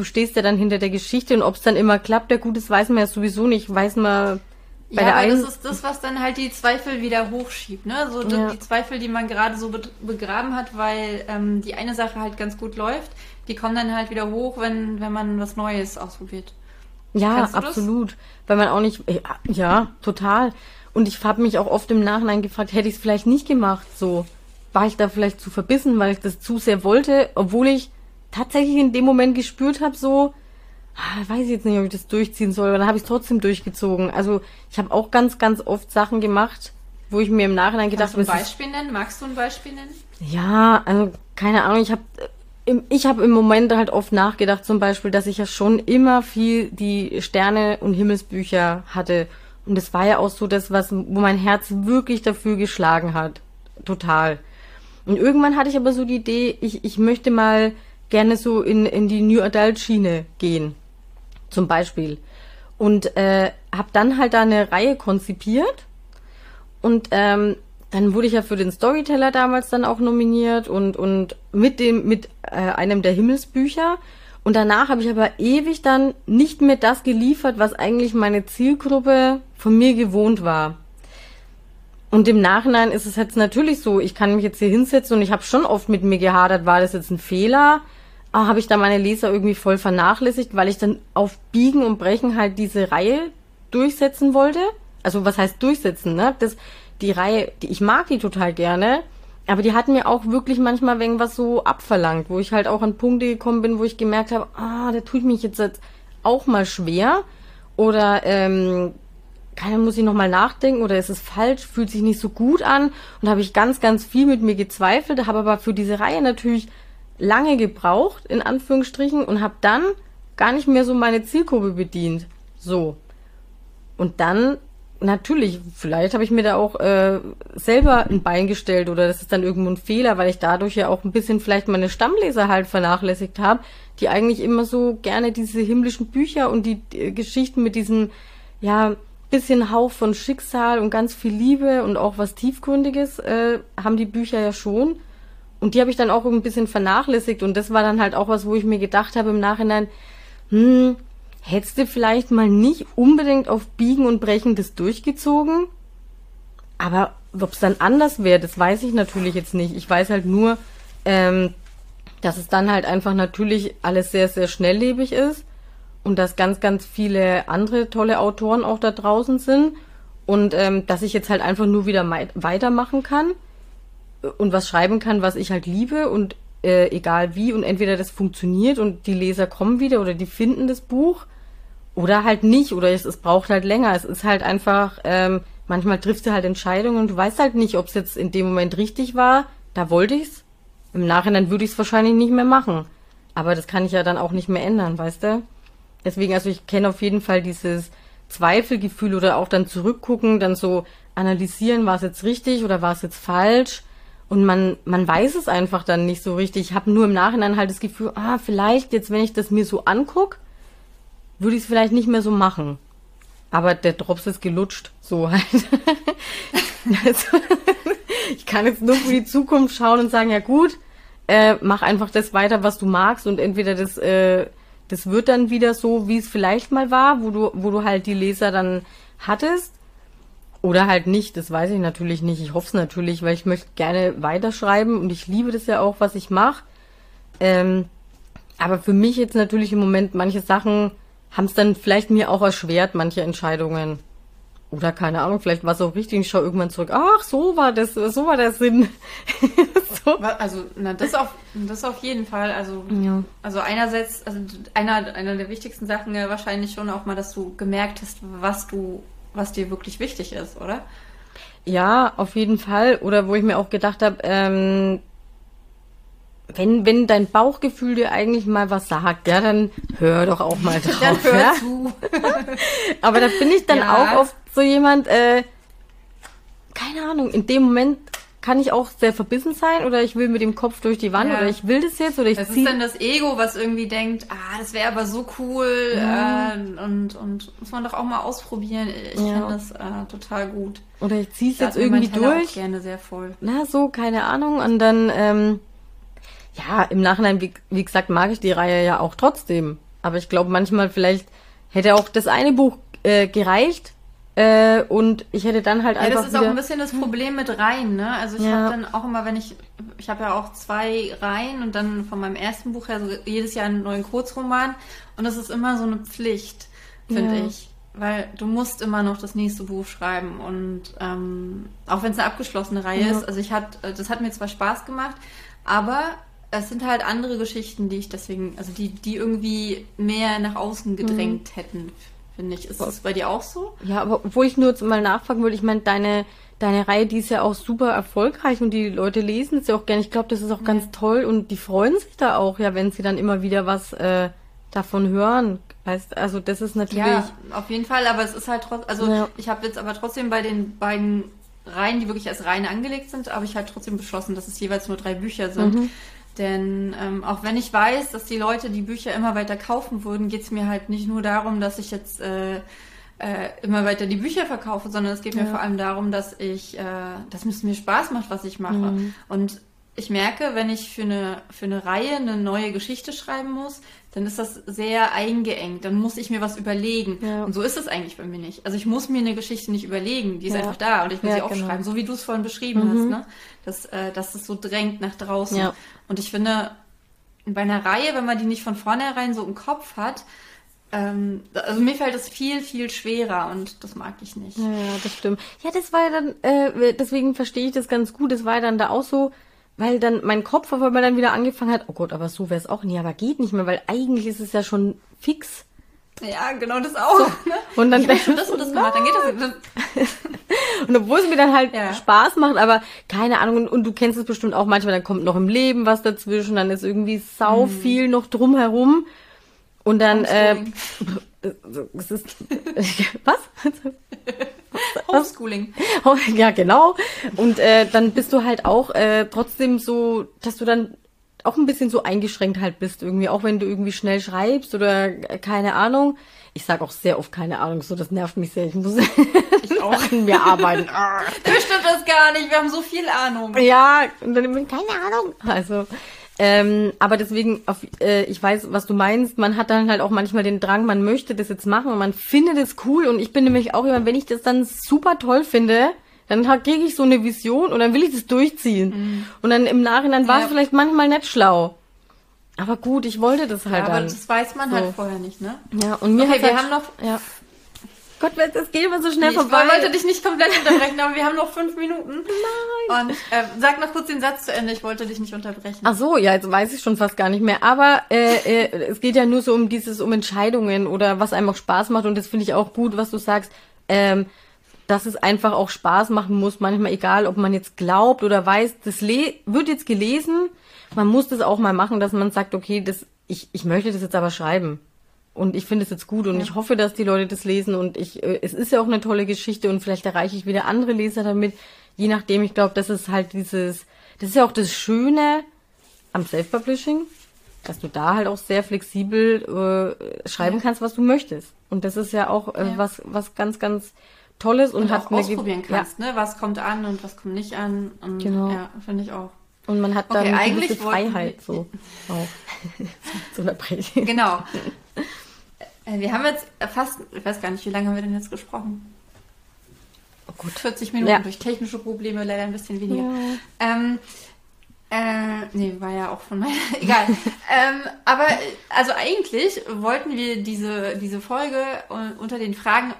du stehst ja dann hinter der Geschichte und ob es dann immer klappt, der gut, das weiß man ja sowieso nicht, weiß man bei ja, der einen. Das ist das, was dann halt die Zweifel wieder hochschiebt, ne? So ja. die Zweifel, die man gerade so begraben hat, weil ähm, die eine Sache halt ganz gut läuft, die kommen dann halt wieder hoch, wenn, wenn man was Neues ausprobiert. Ja, absolut. Das? Weil man auch nicht, ja, total. Und ich habe mich auch oft im Nachhinein gefragt, hätte ich es vielleicht nicht gemacht, so. War ich da vielleicht zu verbissen, weil ich das zu sehr wollte, obwohl ich tatsächlich in dem Moment gespürt habe, so, ah, weiß ich jetzt nicht, ob ich das durchziehen soll, aber dann habe ich es trotzdem durchgezogen. Also ich habe auch ganz, ganz oft Sachen gemacht, wo ich mir im Nachhinein gedacht habe. Kannst du ein Beispiel nennen? Magst du ein Beispiel nennen? Ja, also keine Ahnung, ich habe ich habe im Moment halt oft nachgedacht, zum Beispiel, dass ich ja schon immer viel die Sterne und Himmelsbücher hatte. Und es war ja auch so das, was, wo mein Herz wirklich dafür geschlagen hat. Total. Und irgendwann hatte ich aber so die Idee, ich, ich möchte mal gerne so in, in die New Adult Schiene gehen. Zum Beispiel. Und äh, habe dann halt da eine Reihe konzipiert. Und ähm, dann wurde ich ja für den Storyteller damals dann auch nominiert und, und mit dem, mit äh, einem der Himmelsbücher. Und danach habe ich aber ewig dann nicht mehr das geliefert, was eigentlich meine Zielgruppe von mir gewohnt war. Und im Nachhinein ist es jetzt natürlich so, ich kann mich jetzt hier hinsetzen und ich habe schon oft mit mir gehadert, war das jetzt ein Fehler? Ah, habe ich da meine Leser irgendwie voll vernachlässigt, weil ich dann auf Biegen und Brechen halt diese Reihe durchsetzen wollte? Also was heißt durchsetzen, ne? Das, die Reihe, die, ich mag die total gerne, aber die hat mir auch wirklich manchmal irgendwas so abverlangt, wo ich halt auch an Punkte gekommen bin, wo ich gemerkt habe, ah, der tut mich jetzt auch mal schwer oder ähm, keiner muss ich nochmal nachdenken oder ist es falsch, fühlt sich nicht so gut an und habe ich ganz, ganz viel mit mir gezweifelt, habe aber für diese Reihe natürlich lange gebraucht, in Anführungsstrichen, und habe dann gar nicht mehr so meine Zielgruppe bedient. So. Und dann natürlich, vielleicht habe ich mir da auch äh, selber ein Bein gestellt oder das ist dann irgendwo ein Fehler, weil ich dadurch ja auch ein bisschen vielleicht meine Stammleser halt vernachlässigt habe, die eigentlich immer so gerne diese himmlischen Bücher und die, die Geschichten mit diesem, ja, bisschen Hauch von Schicksal und ganz viel Liebe und auch was Tiefgründiges äh, haben die Bücher ja schon. Und die habe ich dann auch ein bisschen vernachlässigt und das war dann halt auch was, wo ich mir gedacht habe im Nachhinein, hm, Hättest du vielleicht mal nicht unbedingt auf Biegen und Brechen das durchgezogen? Aber ob es dann anders wäre, das weiß ich natürlich jetzt nicht. Ich weiß halt nur, ähm, dass es dann halt einfach natürlich alles sehr, sehr schnelllebig ist und dass ganz, ganz viele andere tolle Autoren auch da draußen sind und ähm, dass ich jetzt halt einfach nur wieder weitermachen kann und was schreiben kann, was ich halt liebe und äh, egal wie und entweder das funktioniert und die Leser kommen wieder oder die finden das Buch oder halt nicht oder es, es braucht halt länger. Es ist halt einfach, ähm, manchmal triffst du halt Entscheidungen und du weißt halt nicht, ob es jetzt in dem Moment richtig war. Da wollte ich's. Im Nachhinein würde ich es wahrscheinlich nicht mehr machen. Aber das kann ich ja dann auch nicht mehr ändern, weißt du? Deswegen, also ich kenne auf jeden Fall dieses Zweifelgefühl oder auch dann zurückgucken, dann so analysieren, war es jetzt richtig oder war es jetzt falsch? Und man, man weiß es einfach dann nicht so richtig. Ich habe nur im Nachhinein halt das Gefühl, ah, vielleicht jetzt, wenn ich das mir so anguck, würde ich es vielleicht nicht mehr so machen. Aber der Drops ist gelutscht, so halt. also, ich kann jetzt nur für die Zukunft schauen und sagen, ja gut, äh, mach einfach das weiter, was du magst und entweder das, äh, das wird dann wieder so, wie es vielleicht mal war, wo du, wo du halt die Leser dann hattest oder halt nicht, das weiß ich natürlich nicht. Ich hoffe es natürlich, weil ich möchte gerne weiterschreiben und ich liebe das ja auch, was ich mache. Ähm, aber für mich jetzt natürlich im Moment manche Sachen haben es dann vielleicht mir auch erschwert, manche Entscheidungen. Oder keine Ahnung, vielleicht war es auch richtig, ich schaue irgendwann zurück, ach, so war das, so war der Sinn. so. Also, na, das auf, das auf jeden Fall. Also, ja. also einerseits, also einer, einer der wichtigsten Sachen ja wahrscheinlich schon auch mal, dass du gemerkt hast, was du was dir wirklich wichtig ist, oder? Ja, auf jeden Fall. Oder wo ich mir auch gedacht habe, ähm, wenn, wenn dein Bauchgefühl dir eigentlich mal was sagt, ja, dann hör doch auch mal drauf. dann hör ja? zu. Aber da bin ich dann ja. auch oft so jemand, äh, keine Ahnung, in dem Moment kann ich auch sehr verbissen sein oder ich will mit dem Kopf durch die Wand ja. oder ich will das jetzt oder ich Das ist dann das Ego, was irgendwie denkt, ah, das wäre aber so cool ja. äh, und, und muss man doch auch mal ausprobieren. Ich ja. finde das äh, total gut. Oder ich ziehe es jetzt irgendwie durch. Auch gerne sehr voll. Na, so, keine Ahnung. Und dann, ähm, ja, im Nachhinein, wie, wie gesagt, mag ich die Reihe ja auch trotzdem. Aber ich glaube, manchmal vielleicht hätte auch das eine Buch äh, gereicht. Äh, und ich hätte dann halt ja, einfach. Das ist auch ein bisschen das Problem mit Reihen, ne? Also ich Ja. habe dann auch immer, wenn ich, ich habe ja auch zwei Reihen und dann von meinem ersten Buch her so jedes Jahr einen neuen Kurzroman und das ist immer so eine Pflicht, finde Ja. ich. Weil du musst immer noch das nächste Buch schreiben und ähm, auch wenn es eine abgeschlossene Reihe Ja. ist, also ich hat, das hat mir zwar Spaß gemacht, aber es sind halt andere Geschichten, die ich deswegen, also die, die irgendwie mehr nach außen gedrängt hätten, finde ich. Ist das bei dir auch so? Ja, aber obwohl ich nur jetzt mal nachfragen würde, ich meine, deine, deine Reihe, die ist ja auch super erfolgreich und die Leute lesen es ja auch gerne. Ich glaube, das ist auch ganz toll und die freuen sich da auch, ja, wenn sie dann immer wieder was äh, davon hören. Weißt, also das ist natürlich. Ja, auf jeden Fall, aber es ist halt trotzdem, also Ja. ich habe jetzt aber trotzdem bei den beiden Reihen, die wirklich als Reihen angelegt sind, habe ich halt trotzdem beschlossen, dass es jeweils nur drei Bücher sind. Mhm. Denn ähm, auch wenn ich weiß, dass die Leute die Bücher immer weiter kaufen würden, geht es mir halt nicht nur darum, dass ich jetzt äh, äh, immer weiter die Bücher verkaufe, sondern es geht mir Ja. vor allem darum, dass ich, äh, dass es mir Spaß macht, was ich mache. Mhm. Und ich merke, wenn ich für eine, für eine Reihe eine neue Geschichte schreiben muss, dann ist das sehr eingeengt. Dann muss ich mir was überlegen. Ja. Und so ist es eigentlich bei mir nicht. Also ich muss mir eine Geschichte nicht überlegen. Die ist Ja. einfach da und ich Ja, sie genau. aufschreiben, so wie du es vorhin beschrieben hast, ne? Dass, äh, dass es so drängt nach draußen. Ja. Und ich finde, bei einer Reihe, wenn man die nicht von vornherein so im Kopf hat, ähm, also mir fällt es viel, viel schwerer und das mag ich nicht. Ja, ja, das stimmt. Ja, das war ja dann, äh, deswegen verstehe ich das ganz gut. Das war ja dann da auch so, weil dann mein Kopf auf einmal dann wieder angefangen hat, oh Gott, aber so wäre es auch nie, aber geht nicht mehr, weil eigentlich ist es ja schon fix. Ja, genau das auch. Ne? Und dann ich schon das und das gemacht, dann geht das. Und obwohl es mir dann halt Ja. Spaß macht, aber keine Ahnung, und, und du kennst es bestimmt auch manchmal, dann kommt noch im Leben was dazwischen, dann ist irgendwie sau Mhm. viel noch drumherum. Und dann, äh, es ist, was? Homeschooling. Ja, genau. Und äh, dann bist du halt auch äh, trotzdem so, dass du dann auch ein bisschen so eingeschränkt halt bist irgendwie, auch wenn du irgendwie schnell schreibst oder keine Ahnung. Ich sag auch sehr oft keine Ahnung, so das nervt mich sehr. Ich muss Ich auch. an mir arbeiten. Das stimmt das gar nicht. Wir haben so viel Ahnung. ja, und dann immer keine Ahnung. Also, ähm, aber deswegen, auf, äh, ich weiß, was du meinst. Man hat dann halt auch manchmal den Drang, man möchte das jetzt machen und man findet es cool. Und ich bin nämlich auch immer, wenn ich das dann super toll finde, dann kriege ich so eine Vision und dann will ich das durchziehen. Und dann im Nachhinein war Ja. es vielleicht manchmal nicht schlau. Aber gut, ich wollte das halt aber dann. das weiß man so. halt vorher nicht, ne? ja, und mir Okay, hat's wir halt, haben noch. ja. Gott, das geht immer so schnell Ich vorbei. wollte dich nicht komplett unterbrechen, aber wir haben noch fünf Minuten. Nein. Und äh, sag noch kurz den Satz zu Ende. Ich wollte dich nicht unterbrechen. Ach so, ja, jetzt weiß ich schon fast gar nicht mehr. Aber äh, äh, es geht ja nur so um dieses, um Entscheidungen oder was einem auch Spaß macht. Und das finde ich auch gut, was du sagst, ähm, dass es einfach auch Spaß machen muss. Manchmal egal, ob man jetzt glaubt oder weiß, das le wird jetzt gelesen. Man muss das auch mal machen, dass man sagt, okay, das, ich, ich möchte das jetzt aber schreiben. Und ich finde es jetzt gut und ich hoffe, dass die Leute das lesen und ich, äh, es ist ja auch eine tolle Geschichte und vielleicht erreiche ich wieder andere Leser damit. Je nachdem, ich glaube, das ist halt dieses, das ist ja auch das Schöne am Self-Publishing, dass du da halt auch sehr flexibel äh, schreiben Ja. kannst, was du möchtest. Und das ist ja auch äh, Ja. was, was ganz, ganz Tolles und, und hat auch ausprobieren kannst, ne? Was kommt an und was kommt nicht an. Und, Genau. Ja, finde ich auch. Ja. Und man hat dann Okay, eine eigentlich gewisse Freiheit so. Auch. zu unterbrechen. Genau. Äh, Wir haben jetzt fast, ich weiß gar nicht, wie lange haben wir denn jetzt gesprochen? Oh gut. 40 Minuten Ja. durch technische Probleme leider ein bisschen weniger. Ja. Ähm, äh, nee, war ja auch von meiner, egal. ähm, aber, also eigentlich wollten wir diese, diese Folge äh, unter den Fragen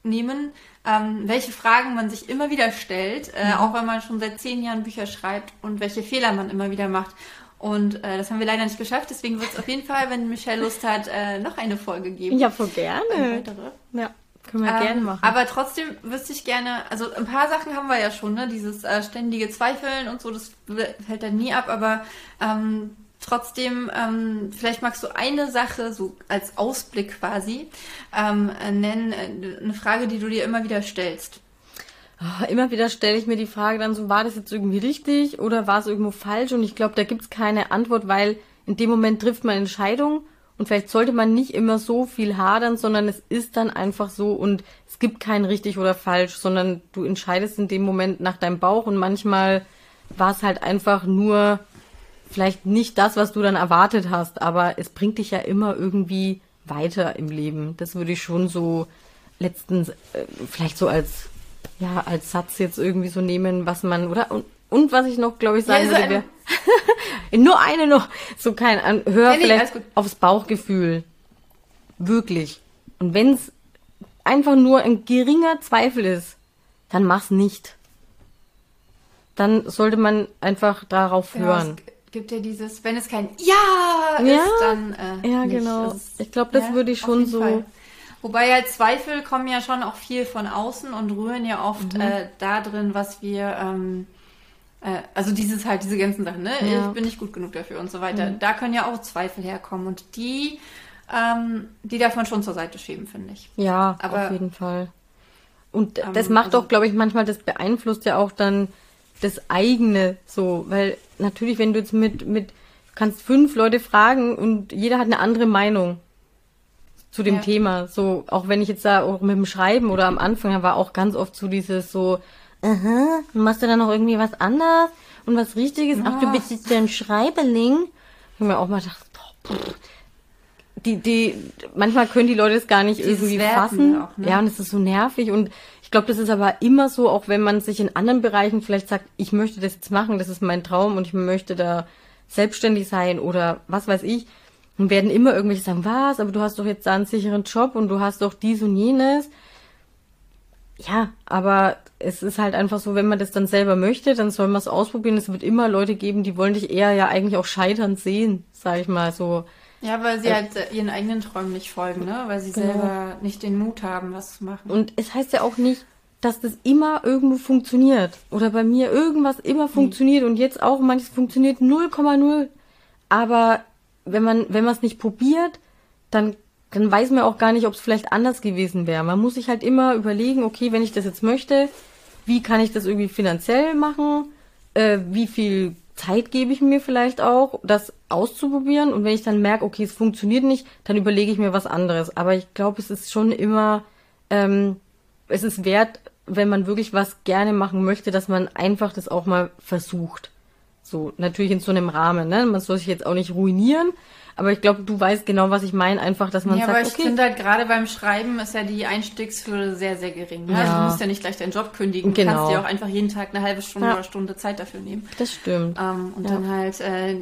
aufnehmen, ähm, welche Fragen man sich immer wieder stellt, äh, auch wenn man schon seit zehn Jahren Bücher schreibt und welche Fehler man immer wieder macht. Und äh, das haben wir leider nicht geschafft, deswegen wird es auf jeden Fall, wenn Michelle Lust hat, äh, noch eine Folge geben. Ja, voll gerne. Eine weitere. Ja, können wir Ähm, gerne machen. Aber trotzdem wüsste ich gerne, also ein paar Sachen haben wir ja schon, ne? Dieses äh, ständige Zweifeln und so, das fällt dann nie ab, aber ähm, trotzdem, ähm, vielleicht magst du eine Sache so als Ausblick quasi ähm, äh, nennen, äh, eine Frage, die du dir immer wieder stellst. Ah, Immer wieder stelle ich mir die Frage dann so, war das jetzt irgendwie richtig oder war es irgendwo falsch? Und ich glaube, da gibt's keine Antwort, weil in dem Moment trifft man Entscheidungen und vielleicht sollte man nicht immer so viel hadern, sondern es ist dann einfach so und es gibt kein richtig oder falsch, sondern du entscheidest in dem Moment nach deinem Bauch und manchmal war es halt einfach nur vielleicht nicht das, was du dann erwartet hast, aber es bringt dich ja immer irgendwie weiter im Leben. Das würde ich schon so letztens äh, vielleicht so als ja als Satz jetzt irgendwie so nehmen, was man oder und, und was ich noch glaube ich sagen Ja, würde, wäre nur eine noch so kein an- hör Nee, vielleicht aufs Bauchgefühl wirklich und wenn es einfach nur ein geringer Zweifel ist, dann mach's nicht. Dann sollte man einfach darauf Genau, hören. Gibt ja dieses, wenn es kein Ja, Ja, ist, dann äh, ja, nicht. genau. Ist- Ich glaub, das würde ich schon so- Fall. Wobei ja Zweifel kommen ja schon auch viel von außen und rühren ja oft Mhm. äh, da drin, was wir, ähm, äh, also dieses halt, diese ganzen Sachen, ne? Ja. Mhm. Ich bin nicht gut genug dafür und so weiter. Da können ja auch Zweifel herkommen und die, ähm, die darf man schon zur Seite schieben, finde ich. Ja, Aber- auf jeden Fall. Und Ähm, das macht also- doch, glaube ich, manchmal, das beeinflusst ja auch dann das eigene so, weil natürlich, wenn du jetzt mit, mit, kannst fünf Leute fragen und jeder hat eine andere Meinung zu dem Ja. Thema. So, auch wenn ich jetzt da auch mit dem Schreiben oder am Anfang war auch ganz oft so dieses so, aha, machst du da noch irgendwie was anderes und was Richtiges? Ach, du bist jetzt ein Schreiberling. Ich mir auch mal gedacht, boah, pff. die, die, manchmal können die Leute es gar nicht Dieses irgendwie Werten fassen. auch, ne? Ja, und es ist so nervig und ich glaube, das ist aber immer so, auch wenn man sich in anderen Bereichen vielleicht sagt, ich möchte das jetzt machen, das ist mein Traum und ich möchte da selbstständig sein oder was weiß ich, und werden immer irgendwelche sagen, was, aber du hast doch jetzt da einen sicheren Job und du hast doch dies und jenes. Ja, aber es ist halt einfach so, wenn man das dann selber möchte, dann soll man es ausprobieren. Es wird immer Leute geben, die wollen dich eher ja eigentlich auch scheitern sehen, sag ich mal so. Ja, weil sie Äh, halt äh, ihren eigenen Träumen nicht folgen, ne? Weil sie Genau. selber nicht den Mut haben, was zu machen. Und es heißt ja auch nicht, dass das immer irgendwo funktioniert. Oder bei mir irgendwas immer funktioniert und jetzt auch manches funktioniert 0,0. Aber wenn man, wenn man es nicht probiert, dann, dann weiß man auch gar nicht, ob es vielleicht anders gewesen wäre. Man muss sich halt immer überlegen, okay, wenn ich das jetzt möchte, wie kann ich das irgendwie finanziell machen? Äh, wie viel Zeit gebe ich mir vielleicht auch, das auszuprobieren? Und wenn ich dann merke, okay, es funktioniert nicht, dann überlege ich mir was anderes. Aber ich glaube, es ist schon immer, ähm, es ist wert, wenn man wirklich was gerne machen möchte, dass man einfach das auch mal versucht. So, natürlich in so einem Rahmen, ne? Man soll sich jetzt auch nicht ruinieren, aber ich glaube, du weißt genau, was ich meine, einfach, dass man ja, aber sagt, ich okay, finde halt gerade beim Schreiben ist ja die Einstiegshürde sehr, sehr gering. Ne? Also Ja. du musst ja nicht gleich deinen Job kündigen. Du Genau. kannst dir auch einfach jeden Tag eine halbe Stunde Ja. oder Stunde Zeit dafür nehmen. das stimmt. Ähm, und Ja. dann halt, äh,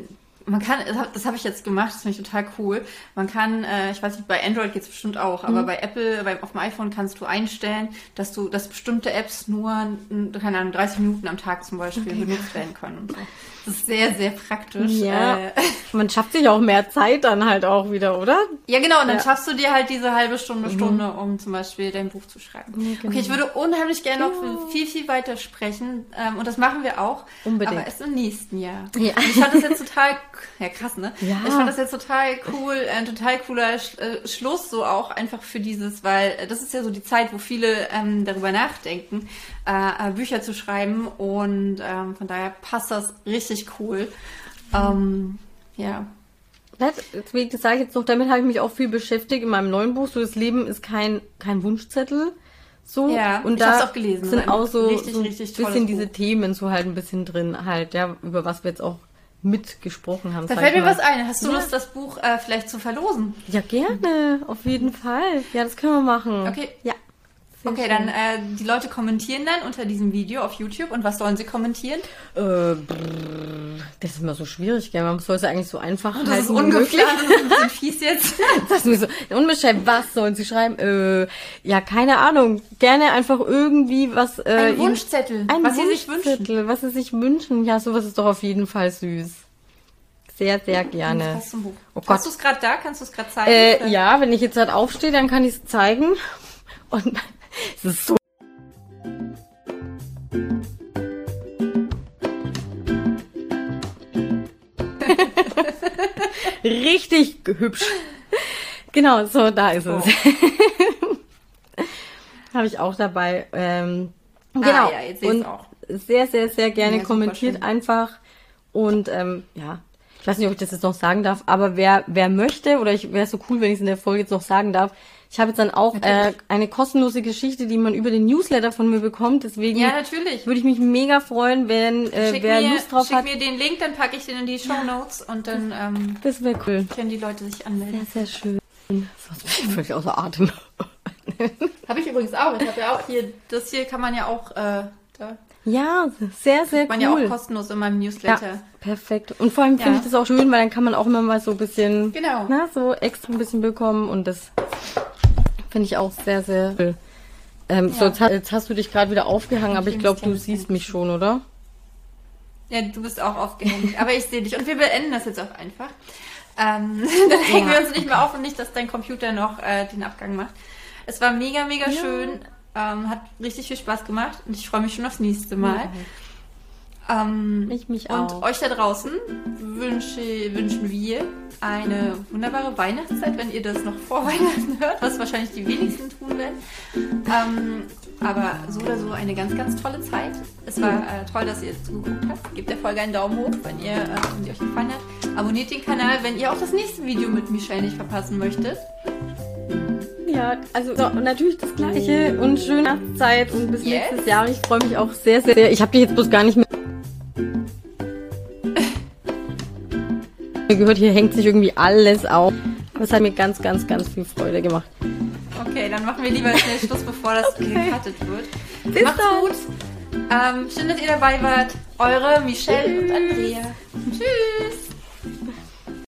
man kann, das hab- das habe ich jetzt gemacht, das finde ich total cool. Man kann, äh, ich weiß nicht, bei Android geht's bestimmt auch, Mhm. aber bei Apple, bei, auf dem iPhone kannst du einstellen, dass du, dass bestimmte Apps nur, keine Ahnung, 30 Minuten am Tag zum Beispiel benutzt werden können und so. Das ist sehr, sehr praktisch. Ja. Äh, Man schafft sich auch mehr Zeit dann halt auch wieder, oder? Ja, genau, und dann Ja. schaffst du dir halt diese halbe Stunde, Stunde, um zum Beispiel dein Buch zu schreiben. Ja, genau. Okay, ich würde unheimlich gerne noch viel, viel weiter sprechen. Ähm, und das machen wir auch. Unbedingt. Aber erst im nächsten Jahr. Ja. Ich fand das jetzt total, ja krass, ne? Ja. Ich fand das jetzt total cool, ein total cooler Sch äh, Schluss so auch einfach für dieses, weil äh, das ist ja so die Zeit, wo viele ähm, darüber nachdenken, äh, äh, Bücher zu schreiben. Und ähm, von daher passt das richtig cool. Ähm, ja. Deswegen sage ich jetzt noch, damit habe ich mich auch viel beschäftigt in meinem neuen Buch. So, das Leben ist kein, kein Wunschzettel. So. Ja, und ich da auch gelesen. Sind auch so, richtig, so ein richtig bisschen diese Buch. Themen so halt ein bisschen drin, halt, ja, über was wir jetzt auch mitgesprochen haben. Da fällt mir was ein. Hast du Ja. Lust, das Buch äh, vielleicht zu verlosen? Ja, gerne, auf jeden Fall. Ja, das können wir machen. Okay. Ja. Sehr Okay, schön. dann äh, die Leute kommentieren dann unter diesem Video auf YouTube. Und was sollen sie kommentieren? Äh, brrr, das ist immer so schwierig, gell? Man soll es eigentlich so einfach Das halten ist ungeplant, das ist fies jetzt. Das ist so unbeschreibt, was sollen sie schreiben? Äh, ja, keine Ahnung. Gerne einfach irgendwie was. Äh, Ein Wunschzettel, ein was sie sich wünschen. Wunschzettel, was sie sich wünschen. Ja, sowas ist doch auf jeden Fall süß. Sehr, sehr gerne. Oh. Hast du es gerade da? Kannst du es gerade zeigen? Äh, ja, wenn ich jetzt halt aufstehe, dann kann ich es zeigen. Und es ist so. Richtig hübsch. Genau, so, da ist es. Habe ich auch dabei. Ähm, genau. Ah, ja, jetzt Und auch. sehr, sehr, sehr gerne Ja, kommentiert einfach. Und ähm, ja, ich weiß nicht, ob ich das jetzt noch sagen darf, aber wer, wer möchte, oder ich wäre so cool, wenn ich es in der Folge jetzt noch sagen darf, Ich habe jetzt dann auch äh, eine kostenlose Geschichte, die man über den Newsletter von mir bekommt. Deswegen Ja, natürlich. würde ich mich mega freuen, wenn äh, Schick, wer mir, Lust drauf schick hat. mir den Link, dann packe ich den in die Show Notes und dann ähm, Das wäre cool. können die Leute sich anmelden. Sehr, sehr schön. Sonst bin ich völlig außer Atem. Habe ich übrigens auch. Ich habe ja auch hier, das hier kann man ja auch, äh, da Ja, sehr, sehr kann man ja auch cool. kostenlos in meinem Newsletter. Ja, perfekt. Und vor allem finde Ja. ich das auch schön, weil dann kann man auch immer mal so ein bisschen, Genau. na, so extra ein bisschen bekommen und das finde ich auch sehr, sehr cool. Ähm, So, Ja. jetzt, ha- jetzt hast du dich gerade wieder aufgehangen, aber ich glaube, du siehst mich schon, oder? Ja, du bist auch aufgehängt. Aber ich sehe dich. Und wir beenden das jetzt auch einfach. Ähm, dann hängen wir uns nicht mehr auf und nicht, dass dein Computer noch äh, den Abgang macht. Es war mega, mega schön. Ähm, hat richtig viel Spaß gemacht und ich freue mich schon aufs nächste Mal. Ähm, Ich mich und auch. euch da draußen wünsche, wünschen wir eine wunderbare Weihnachtszeit, wenn ihr das noch vor Weihnachten hört, was wahrscheinlich die wenigsten tun werden. Ähm, aber so oder so eine ganz, ganz tolle Zeit. Es war äh, toll, dass ihr zugeguckt habt. Gebt der Folge einen Daumen hoch, wenn, ihr, äh, wenn sie euch gefallen hat. Abonniert den Kanal, wenn ihr auch das nächste Video mit Michelle nicht verpassen möchtet. Ja, also so, natürlich das Gleiche und schöne Weihnachtszeit und bis Yes. nächstes Jahr. Ich freue mich auch sehr, sehr, sehr. Ich habe dich jetzt bloß gar nicht mehr gehört. Hier hängt sich irgendwie alles auf. Aber es hat mir ganz, ganz, ganz viel Freude gemacht. Okay, dann machen wir lieber schnell Schluss, bevor das gecuttet wird. Bis Macht's dann. gut. Ähm, schön, dass ihr dabei wart. Eure Michelle und Andrea. Tschüss.